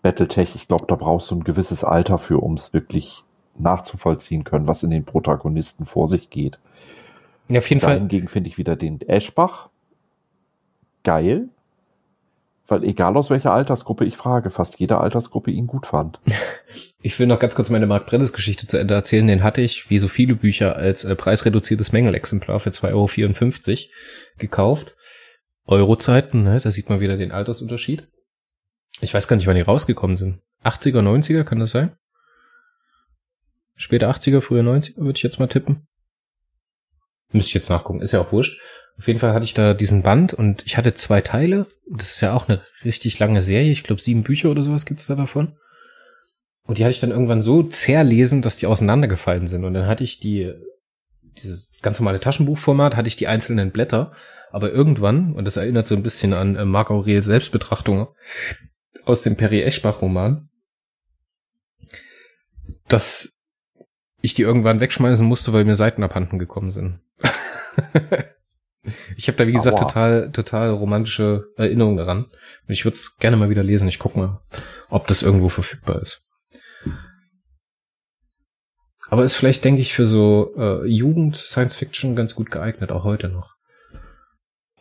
Battletech, ich glaube, da brauchst du ein gewisses Alter für, um es wirklich nachzuvollziehen können, was in den Protagonisten vor sich geht. Ja, auf jeden Da Fall. hingegen finde ich wieder den Eschbach geil, weil egal aus welcher Altersgruppe ich frage, fast jede Altersgruppe ihn gut fand. Ich will noch ganz kurz meine Mark Brennes Geschichte zu Ende erzählen. Den hatte ich, wie so viele Bücher, als äh, preisreduziertes Mängelexemplar für 2,54 Euro gekauft. Eurozeiten, ne? Da sieht man wieder den Altersunterschied. Ich weiß gar nicht, wann die rausgekommen sind. 80er, 90er, kann das sein? Später 80er, früher 90er, würde ich jetzt mal tippen. Müsste ich jetzt nachgucken, ist ja auch wurscht. Auf jeden Fall hatte ich da diesen Band und ich hatte zwei Teile. Das ist ja auch eine richtig lange Serie. Ich glaube, sieben Bücher oder sowas gibt's da davon. Und die hatte ich dann irgendwann so zerlesen, dass die auseinandergefallen sind. Und dann hatte ich die, dieses ganz normale Taschenbuchformat, hatte ich die einzelnen Blätter. Aber irgendwann, und das erinnert so ein bisschen an äh, Marc Aurel Selbstbetrachtung aus dem Perry Eschbach-Roman, dass ich die irgendwann wegschmeißen musste, weil mir Seiten abhanden gekommen sind. ich habe da, wie gesagt, Aua. total, total romantische Erinnerungen daran. Und ich würde es gerne mal wieder lesen. Ich guck mal, ob das irgendwo verfügbar ist. Aber ist vielleicht, denke ich, für so äh, Jugend Science Fiction ganz gut geeignet, auch heute noch.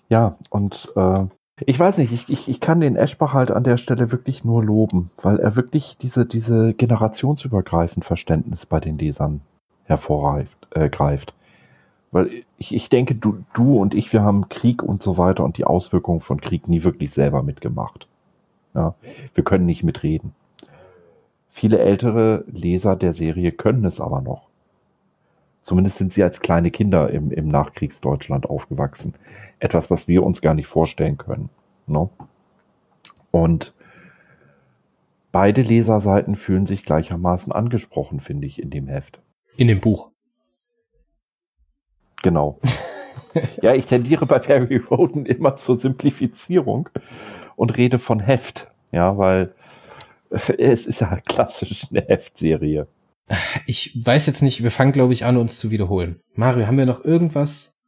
Ja, und äh, ich weiß nicht, ich, ich, ich kann den Eschbach halt an der Stelle wirklich nur loben, weil er wirklich diese, diese generationsübergreifend Verständnis bei den Lesern hervorgreift. Äh, greift. Weil ich, ich denke, du, du und ich, wir haben Krieg und so weiter und die Auswirkungen von Krieg nie wirklich selber mitgemacht. Ja, wir können nicht mitreden. Viele ältere Leser der Serie können es aber noch. Zumindest sind sie als kleine Kinder im, im Nachkriegsdeutschland aufgewachsen. Etwas, was wir uns gar nicht vorstellen können. Ne? Und beide Leserseiten fühlen sich gleichermaßen angesprochen, finde ich, in dem Heft. In dem Buch. Genau. ja, ich tendiere bei Perry Roden immer zur Simplifizierung und rede von Heft. Ja, weil es ist ja klassisch eine Heftserie. Ich weiß jetzt nicht, wir fangen, glaube ich, an, uns zu wiederholen. Mario, haben wir noch irgendwas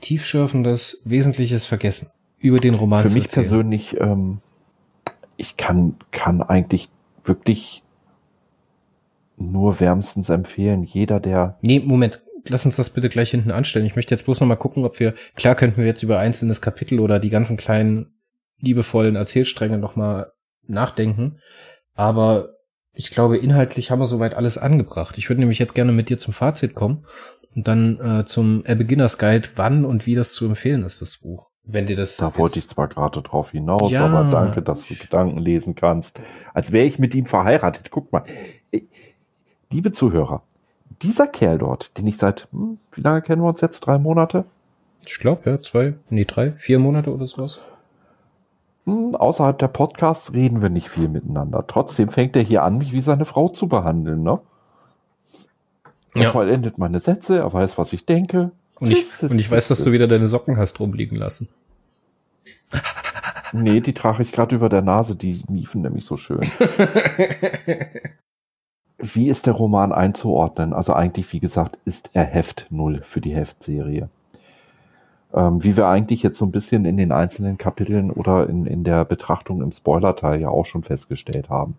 tiefschürfendes, Wesentliches vergessen über den Roman Für mich erzählen? persönlich, ähm, ich kann, kann eigentlich wirklich nur wärmstens empfehlen. Jeder, der Nee, Moment. Lass uns das bitte gleich hinten anstellen. Ich möchte jetzt bloß noch mal gucken, ob wir, klar könnten wir jetzt über einzelnes Kapitel oder die ganzen kleinen, liebevollen Erzählstränge noch mal nachdenken. Aber ich glaube, inhaltlich haben wir soweit alles angebracht. Ich würde nämlich jetzt gerne mit dir zum Fazit kommen und dann äh, zum A Beginner's Guide, wann und wie das zu empfehlen ist, das Buch. Wenn dir das. Da wollte ich zwar gerade drauf hinaus, Ja. aber danke, dass du Gedanken lesen kannst. Als wäre ich mit ihm verheiratet. Guck mal. Ich- Liebe Zuhörer, dieser Kerl dort, den ich seit, hm, wie lange kennen wir uns jetzt? Drei Monate? Ich glaube, ja, zwei, nee, drei, vier Monate oder sowas. Hm, außerhalb der Podcasts reden wir nicht viel miteinander. Trotzdem fängt er hier an, mich wie seine Frau zu behandeln, ne? Er Ja. vollendet meine Sätze, er weiß, was ich denke. Und ich, und ich weiß, dass du wieder deine Socken hast rumliegen lassen. Nee, die trage ich gerade über der Nase, die miefen nämlich so schön. Wie ist der Roman einzuordnen? Also eigentlich, wie gesagt, ist er Heft Null für die Heftserie. Ähm, wie wir eigentlich jetzt so ein bisschen in den einzelnen Kapiteln oder in, in der Betrachtung im Spoilerteil ja auch schon festgestellt haben.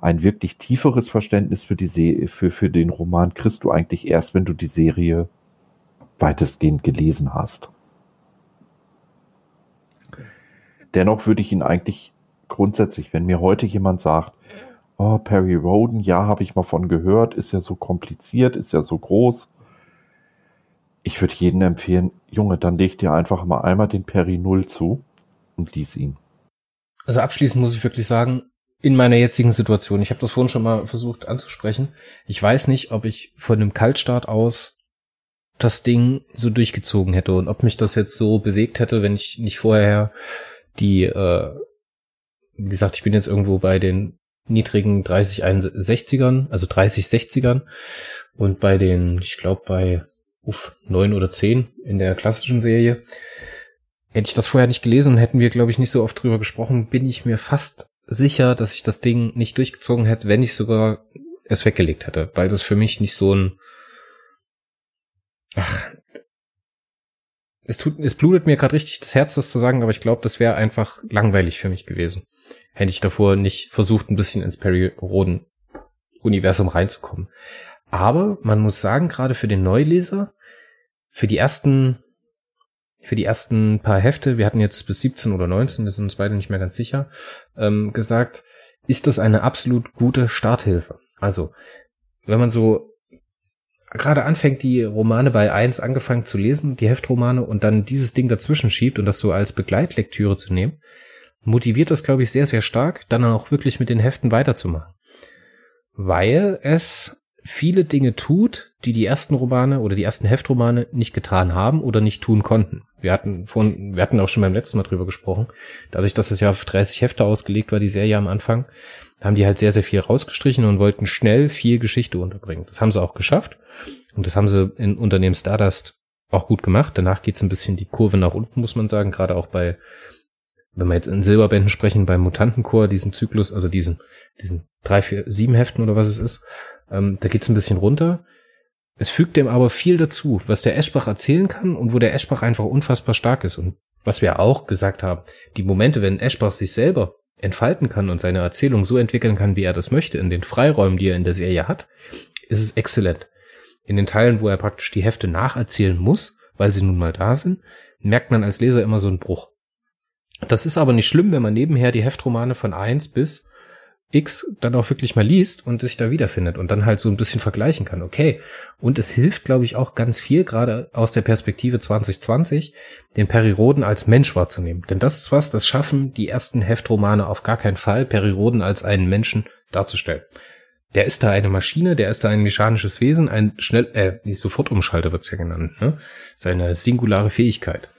ein wirklich tieferes Verständnis für die Se für, für den Roman kriegst du eigentlich erst, wenn du die Serie weitestgehend gelesen hast. Dennoch würde ich ihn eigentlich grundsätzlich, wenn mir heute jemand sagt, oh, Perry Roden, ja, habe ich mal von gehört, ist ja so kompliziert, ist ja so groß. Ich würde jedem empfehlen, Junge, dann leg dir einfach mal einmal den Perry Null zu und lies ihn. Also abschließend muss ich wirklich sagen, in meiner jetzigen Situation, ich habe das vorhin schon mal versucht anzusprechen, ich weiß nicht, ob ich von einem Kaltstart aus das Ding so durchgezogen hätte und ob mich das jetzt so bewegt hätte, wenn ich nicht vorher die, äh, wie gesagt, ich bin jetzt irgendwo bei den niedrigen 30 61ern, also 30 60ern und bei den, ich glaube bei uff, 9 oder 10 in der klassischen Serie. Hätte ich das vorher nicht gelesen und hätten wir, glaube ich, nicht so oft drüber gesprochen, bin ich mir fast sicher, dass ich das Ding nicht durchgezogen hätte, wenn ich sogar es weggelegt hätte, weil das für mich nicht so ein Ach, es tut, es blutet mir gerade richtig das Herz, das zu sagen, aber ich glaube, das wäre einfach langweilig für mich gewesen. Hätte ich davor nicht versucht, ein bisschen ins Perry Roden Universum reinzukommen. Aber man muss sagen, gerade für den Neuleser, für die ersten, für die ersten paar Hefte, wir hatten jetzt bis 17 oder 19, wir sind uns beide nicht mehr ganz sicher, ähm, gesagt, ist das eine absolut gute Starthilfe. Also, wenn man so gerade anfängt, die Romane bei eins angefangen zu lesen, die Heftromane, und dann dieses Ding dazwischen schiebt und das so als Begleitlektüre zu nehmen, motiviert das, glaube ich, sehr, sehr stark, dann auch wirklich mit den Heften weiterzumachen. Weil es viele Dinge tut, die die ersten Romane oder die ersten Heftromane nicht getan haben oder nicht tun konnten. Wir hatten von, wir hatten auch schon beim letzten Mal drüber gesprochen. Dadurch, dass es ja auf 30 Hefte ausgelegt war, die Serie am Anfang, haben die halt sehr, sehr viel rausgestrichen und wollten schnell viel Geschichte unterbringen. Das haben sie auch geschafft. Und das haben sie in Unternehmen Stardust auch gut gemacht. Danach geht's ein bisschen die Kurve nach unten, muss man sagen. Gerade auch bei, wenn wir jetzt in Silberbänden sprechen, beim Mutantenchor, diesen Zyklus, also diesen, diesen drei, vier, sieben Heften oder was es ist, ähm, da geht's ein bisschen runter. Es fügt dem aber viel dazu, was der Eschbach erzählen kann und wo der Eschbach einfach unfassbar stark ist. Und was wir auch gesagt haben, die Momente, wenn Eschbach sich selber entfalten kann und seine Erzählung so entwickeln kann, wie er das möchte, in den Freiräumen, die er in der Serie hat, ist es exzellent. In den Teilen, wo er praktisch die Hefte nacherzählen muss, weil sie nun mal da sind, merkt man als Leser immer so einen Bruch. Das ist aber nicht schlimm, wenn man nebenher die Heftromane von eins bis X dann auch wirklich mal liest und sich da wiederfindet und dann halt so ein bisschen vergleichen kann. Okay. Und es hilft, glaube ich, auch ganz viel, gerade aus der Perspektive 2020, den Periroden als Mensch wahrzunehmen. Denn das ist was, das schaffen die ersten Heftromane auf gar keinen Fall, Periroden als einen Menschen darzustellen. Der ist da eine Maschine, der ist da ein mechanisches Wesen, ein schnell, äh, nicht Sofortumschalter wird's ja genannt, ne? Seine singulare Fähigkeit.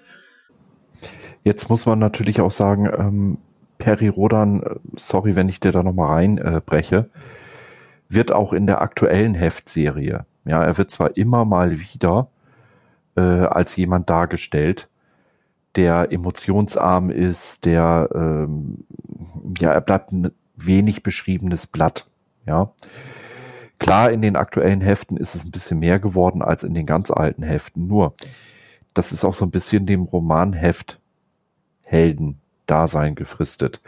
Jetzt muss man natürlich auch sagen, ähm, Peri Rodan, äh, sorry, wenn ich dir da nochmal reinbreche, äh, wird auch in der aktuellen Heftserie, ja, er wird zwar immer mal wieder äh, als jemand dargestellt, der emotionsarm ist, der, ähm, ja, er bleibt ein wenig beschriebenes Blatt, ja. Klar, in den aktuellen Heften ist es ein bisschen mehr geworden als in den ganz alten Heften, nur das ist auch so ein bisschen dem Romanheft Helden Dasein gefristet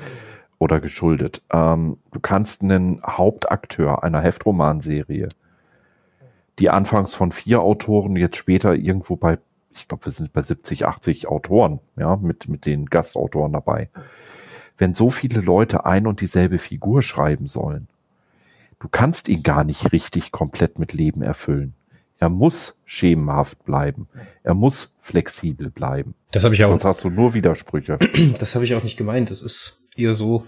oder geschuldet. Ähm, du kannst einen Hauptakteur einer Heftromanserie, die anfangs von vier Autoren, jetzt später irgendwo bei, ich glaube, wir sind bei 70, 80 Autoren, ja, mit, mit den Gastautoren dabei. Wenn so viele Leute ein und dieselbe Figur schreiben sollen, du kannst ihn gar nicht richtig komplett mit Leben erfüllen. Er muss schemenhaft bleiben. Er muss flexibel bleiben. Das habe ich auch. Sonst hast du nur Widersprüche. Das habe ich auch nicht gemeint. Das ist eher so.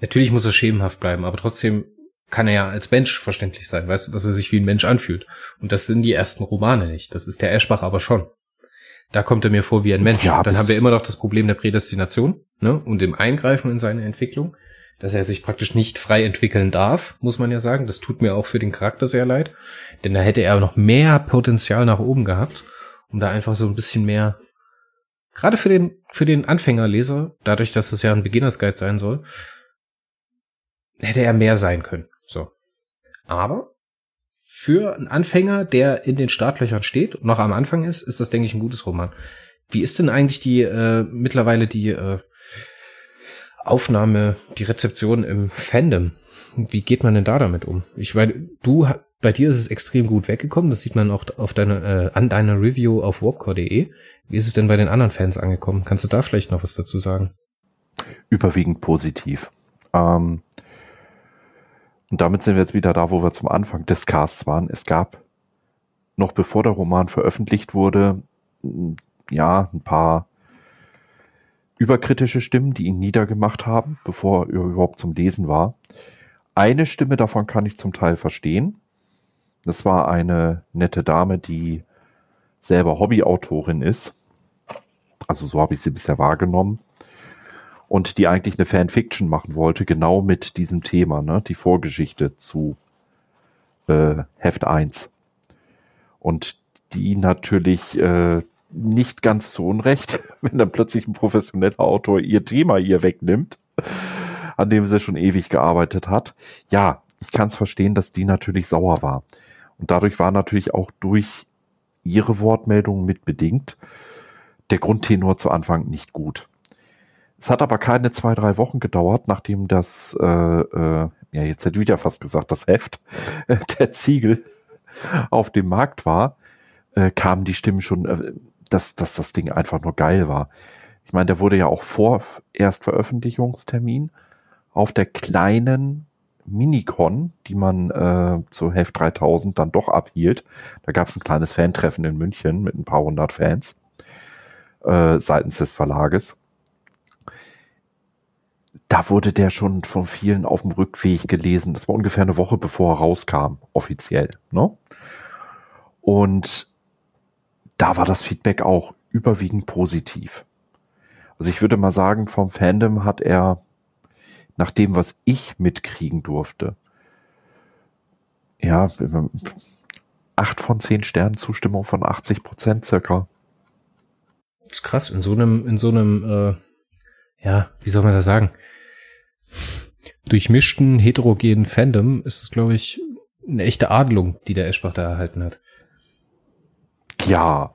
Natürlich muss er schemenhaft bleiben, aber trotzdem kann er ja als Mensch verständlich sein, weißt du, dass er sich wie ein Mensch anfühlt. Und das sind die ersten Romane nicht. Das ist der Eschbach aber schon. Da kommt er mir vor wie ein Mensch. Ja, Dann haben wir immer noch das Problem der Prädestination ne, und dem Eingreifen in seine Entwicklung dass er sich praktisch nicht frei entwickeln darf, muss man ja sagen. Das tut mir auch für den Charakter sehr leid, denn da hätte er noch mehr Potenzial nach oben gehabt, um da einfach so ein bisschen mehr, gerade für den, für den Anfängerleser, dadurch, dass es ja ein Beginners Guide sein soll, hätte er mehr sein können. So. Aber für einen Anfänger, der in den Startlöchern steht und noch am Anfang ist, ist das, denke ich, ein gutes Roman. Wie ist denn eigentlich die äh, mittlerweile die äh, Aufnahme, die Rezeption im Fandom. Wie geht man denn da damit um? Ich weil du bei dir ist es extrem gut weggekommen. Das sieht man auch auf deiner äh, an deiner Review auf warpcore.de. Wie ist es denn bei den anderen Fans angekommen? Kannst du da vielleicht noch was dazu sagen? Überwiegend positiv. Ähm, und damit sind wir jetzt wieder da, wo wir zum Anfang des Casts waren. Es gab noch bevor der Roman veröffentlicht wurde, ja, ein paar überkritische Stimmen, die ihn niedergemacht haben, bevor er überhaupt zum Lesen war. Eine Stimme davon kann ich zum Teil verstehen. Das war eine nette Dame, die selber Hobbyautorin ist. Also so habe ich sie bisher wahrgenommen. Und die eigentlich eine Fanfiction machen wollte, genau mit diesem Thema, ne? die Vorgeschichte zu äh, Heft 1. Und die natürlich äh, nicht ganz zu Unrecht, wenn dann plötzlich ein professioneller Autor ihr Thema ihr wegnimmt, an dem sie schon ewig gearbeitet hat. Ja, ich kann es verstehen, dass die natürlich sauer war. Und dadurch war natürlich auch durch ihre Wortmeldung mitbedingt der Grundtenor zu Anfang nicht gut. Es hat aber keine zwei, drei Wochen gedauert, nachdem das, äh, äh, ja, jetzt hätte ich wieder fast gesagt, das Heft, äh, der Ziegel auf dem Markt war, äh, kamen die Stimmen schon, äh, dass, dass das Ding einfach nur geil war. Ich meine, der wurde ja auch vor Erstveröffentlichungstermin auf der kleinen Minicon, die man äh, zu Heft 3000 dann doch abhielt. Da gab es ein kleines Fantreffen in München mit ein paar hundert Fans äh, seitens des Verlages. Da wurde der schon von vielen auf dem Rückweg gelesen. Das war ungefähr eine Woche bevor er rauskam, offiziell. Ne? Und da war das Feedback auch überwiegend positiv. Also ich würde mal sagen, vom Fandom hat er nach dem, was ich mitkriegen durfte, ja, acht von zehn Sternen Zustimmung von 80 Prozent circa. Das ist krass, in so einem, in so einem, äh, ja, wie soll man das sagen? Durchmischten, heterogenen Fandom ist es, glaube ich, eine echte Adelung, die der Eschbach da erhalten hat. Ja.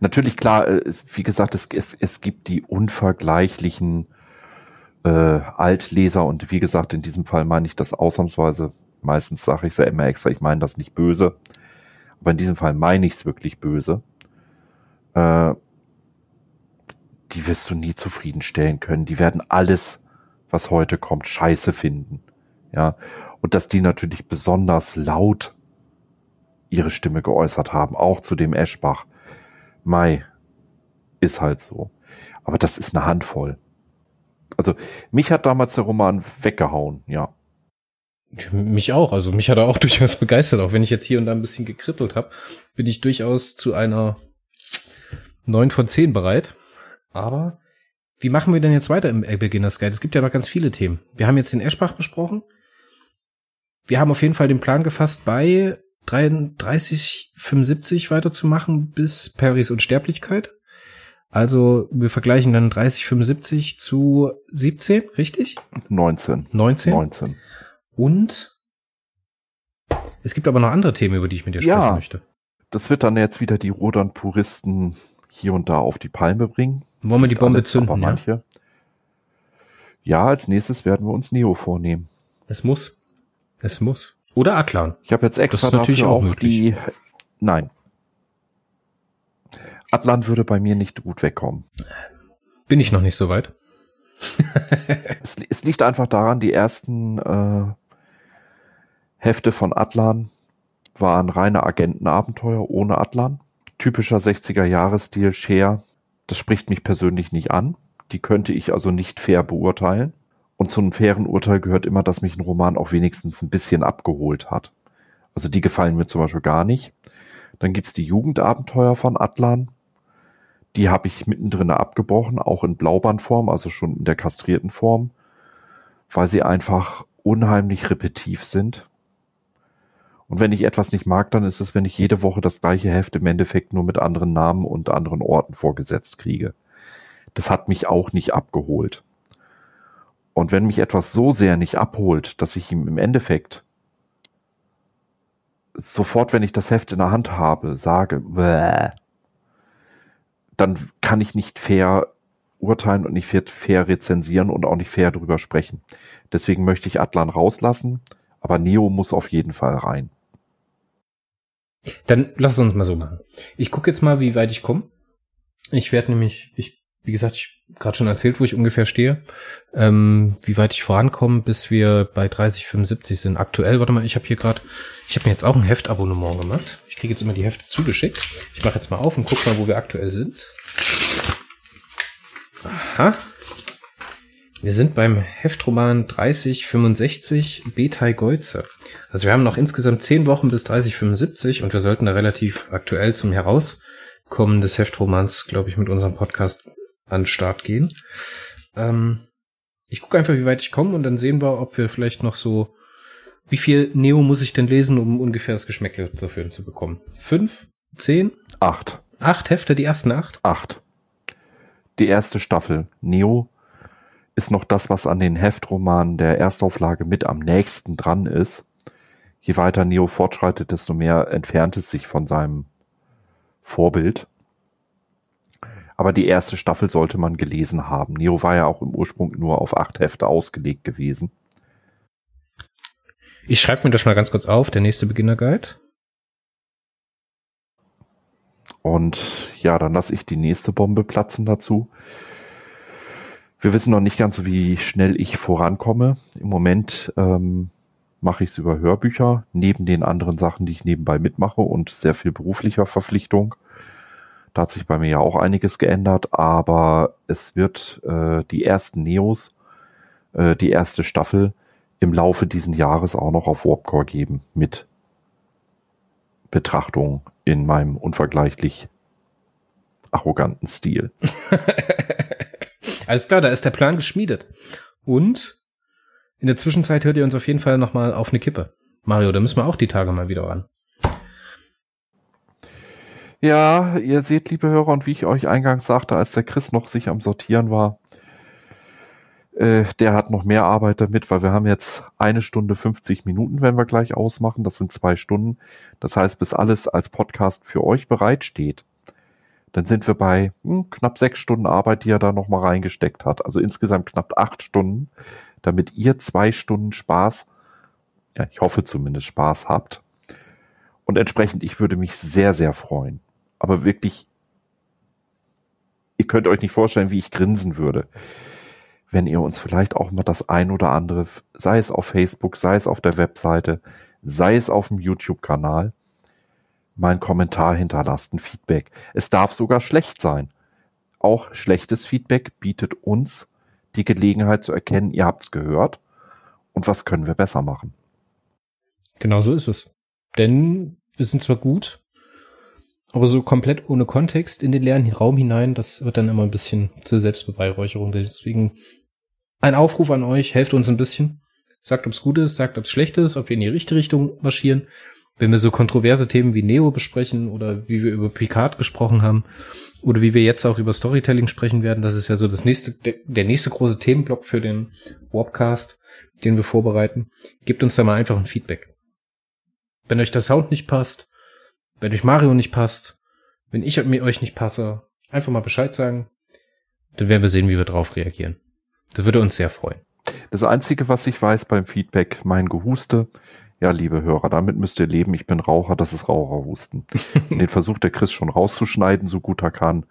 Natürlich klar, äh, wie gesagt, es, es, es gibt die unvergleichlichen äh, Altleser und wie gesagt, in diesem Fall meine ich das ausnahmsweise. Meistens sage ich es ja immer extra, ich meine das nicht böse. Aber in diesem Fall meine ich es wirklich böse. Äh, die wirst du nie zufriedenstellen können. Die werden alles, was heute kommt, scheiße finden. Ja. Und dass die natürlich besonders laut ihre Stimme geäußert haben, auch zu dem Eschbach. Mai, ist halt so. Aber das ist eine Handvoll. Also mich hat damals der Roman weggehauen, ja. Mich auch, also mich hat er auch durchaus begeistert, auch wenn ich jetzt hier und da ein bisschen gekribbelt habe, bin ich durchaus zu einer 9 von 10 bereit. Aber wie machen wir denn jetzt weiter im Beginners Guide? Es gibt ja noch ganz viele Themen. Wir haben jetzt den Eschbach besprochen. Wir haben auf jeden Fall den Plan gefasst, bei 33, 75 weiterzumachen bis Paris Unsterblichkeit. Also wir vergleichen dann 30, 75 zu 17, richtig? 19. 19? 19. Und es gibt aber noch andere Themen, über die ich mit dir sprechen Ja. möchte. Das wird dann jetzt wieder die Rodern-Puristen hier und da auf die Palme bringen. Wollen wir die Bombe alle, zünden? aber Ja? manche. Ja, als nächstes werden wir uns Neo vornehmen. Es muss. Es muss. Oder Atlan. Ich habe jetzt extra ist natürlich dafür auch auch, die. Nein. Atlan würde bei mir nicht gut wegkommen. Bin ich noch nicht so weit. Es, es liegt einfach daran, die ersten äh, Hefte von Atlan waren reine Agentenabenteuer ohne Atlan. Typischer 60er-Jahres-Stil, Share. Das spricht mich persönlich nicht an. Die könnte ich also nicht fair beurteilen. Und zu einem fairen Urteil gehört immer, dass mich ein Roman auch wenigstens ein bisschen abgeholt hat. Also die gefallen mir zum Beispiel gar nicht. Dann gibt's die Jugendabenteuer von Atlan. Die habe ich mittendrin abgebrochen, auch in Blaubandform, also schon in der kastrierten Form, weil sie einfach unheimlich repetitiv sind. Und wenn ich etwas nicht mag, dann ist es, wenn ich jede Woche das gleiche Heft im Endeffekt nur mit anderen Namen und anderen Orten vorgesetzt kriege. Das hat mich auch nicht abgeholt. Und wenn mich etwas so sehr nicht abholt, dass ich ihm im Endeffekt sofort, wenn ich das Heft in der Hand habe, sage, Bäh, dann kann ich nicht fair urteilen und nicht fair rezensieren und auch nicht fair drüber sprechen. Deswegen möchte ich Atlan rauslassen, aber Neo muss auf jeden Fall rein. Dann lass uns mal so machen. Ich gucke jetzt mal, wie weit ich komme. Ich werde nämlich, ich, wie gesagt, ich gerade schon erzählt, wo ich ungefähr stehe, ähm, wie weit ich vorankomme, bis wir bei 3075 sind. Aktuell, warte mal, ich habe hier gerade, ich habe mir jetzt auch ein Heftabonnement gemacht. Ich kriege jetzt immer die Hefte zugeschickt. Ich mache jetzt mal auf und guck mal, wo wir aktuell sind. Aha. Wir sind beim Heftroman 3065 Betai Geuze. Also wir haben noch insgesamt zehn Wochen bis 3075 und wir sollten da relativ aktuell zum Herauskommen des Heftromans, glaube ich, mit unserem Podcast an den Start gehen. Ähm, ich gucke einfach, wie weit ich komme und dann sehen wir, ob wir vielleicht noch so, wie viel Neo muss ich denn lesen, um ungefähr das Geschmäckle dafür zu bekommen? Fünf? Zehn? Acht. Acht Hefte, die ersten acht? Acht. Die erste Staffel. Neo ist noch das, was an den Heftromanen der Erstauflage mit am nächsten dran ist. Je weiter Neo fortschreitet, desto mehr entfernt es sich von seinem Vorbild. Aber die erste Staffel sollte man gelesen haben. Neo war ja auch im Ursprung nur auf acht Hefte ausgelegt gewesen. Ich schreibe mir das mal ganz kurz auf, der nächste Beginner-Guide. Und ja, dann lasse ich die nächste Bombe platzen dazu. Wir wissen noch nicht ganz, wie schnell ich vorankomme. Im Moment ähm, mache ich es über Hörbücher, neben den anderen Sachen, die ich nebenbei mitmache und sehr viel beruflicher Verpflichtung. Da hat sich bei mir ja auch einiges geändert, aber es wird äh, die ersten Neos, äh, die erste Staffel im Laufe diesen Jahres auch noch auf Warpcore geben mit Betrachtung in meinem unvergleichlich arroganten Stil. Alles klar, da ist der Plan geschmiedet. Und in der Zwischenzeit hört ihr uns auf jeden Fall nochmal auf eine Kippe. Mario, da müssen wir auch die Tage mal wieder ran. Ja, ihr seht, liebe Hörer, und wie ich euch eingangs sagte, als der Chris noch sich am Sortieren war, äh, der hat noch mehr Arbeit damit, weil wir haben jetzt eine Stunde 50 Minuten, wenn wir gleich ausmachen. Das sind zwei Stunden. Das heißt, bis alles als Podcast für euch bereitsteht, dann sind wir bei hm, knapp sechs Stunden Arbeit, die er da nochmal reingesteckt hat. Also insgesamt knapp acht Stunden, damit ihr zwei Stunden Spaß, ja, ich hoffe zumindest Spaß habt. Und entsprechend, ich würde mich sehr, sehr freuen, aber wirklich, ihr könnt euch nicht vorstellen, wie ich grinsen würde, wenn ihr uns vielleicht auch mal das ein oder andere, sei es auf Facebook, sei es auf der Webseite, sei es auf dem YouTube-Kanal, mal einen Kommentar hinterlasst, ein Feedback. Es darf sogar schlecht sein. Auch schlechtes Feedback bietet uns die Gelegenheit zu erkennen, ihr habt's gehört und was können wir besser machen. Genau so ist es. Denn wir sind zwar gut, aber so komplett ohne Kontext in den leeren Raum hinein, das wird dann immer ein bisschen zur Selbstbeweihräucherung. Deswegen ein Aufruf an euch, helft uns ein bisschen. Sagt, ob's gut ist, sagt, ob's schlecht ist, ob wir in die richtige Richtung marschieren. Wenn wir so kontroverse Themen wie Neo besprechen oder wie wir über Picard gesprochen haben oder wie wir jetzt auch über Storytelling sprechen werden, das ist ja so das nächste, der nächste große Themenblock für den Warpcast, den wir vorbereiten. Gebt uns da mal einfach ein Feedback. Wenn euch der Sound nicht passt, wenn euch Mario nicht passt, wenn ich mir euch nicht passe, einfach mal Bescheid sagen. Dann werden wir sehen, wie wir drauf reagieren. Das würde uns sehr freuen. Das Einzige, was ich weiß beim Feedback, mein Gehuste. Ja, liebe Hörer, damit müsst ihr leben. Ich bin Raucher, das ist Raucherhusten. den versucht der Chris schon rauszuschneiden, so gut er kann.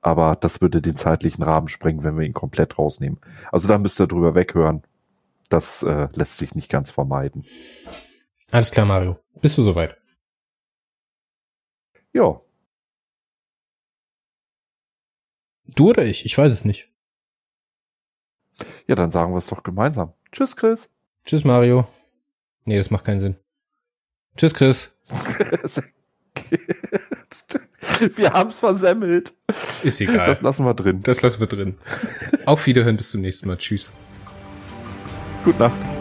Aber das würde den zeitlichen Rahmen sprengen, wenn wir ihn komplett rausnehmen. Also da müsst ihr drüber weghören. Das äh, lässt sich nicht ganz vermeiden. Alles klar, Mario. Bist du soweit? Ja. Du oder ich? Ich weiß es nicht. Ja, dann sagen wir es doch gemeinsam. Tschüss, Chris. Tschüss, Mario. Nee, das macht keinen Sinn. Tschüss, Chris. wir haben es versemmelt. Ist egal. Das lassen wir drin. Das lassen wir drin. Auf Wiederhören, bis zum nächsten Mal. Tschüss. Gute Nacht.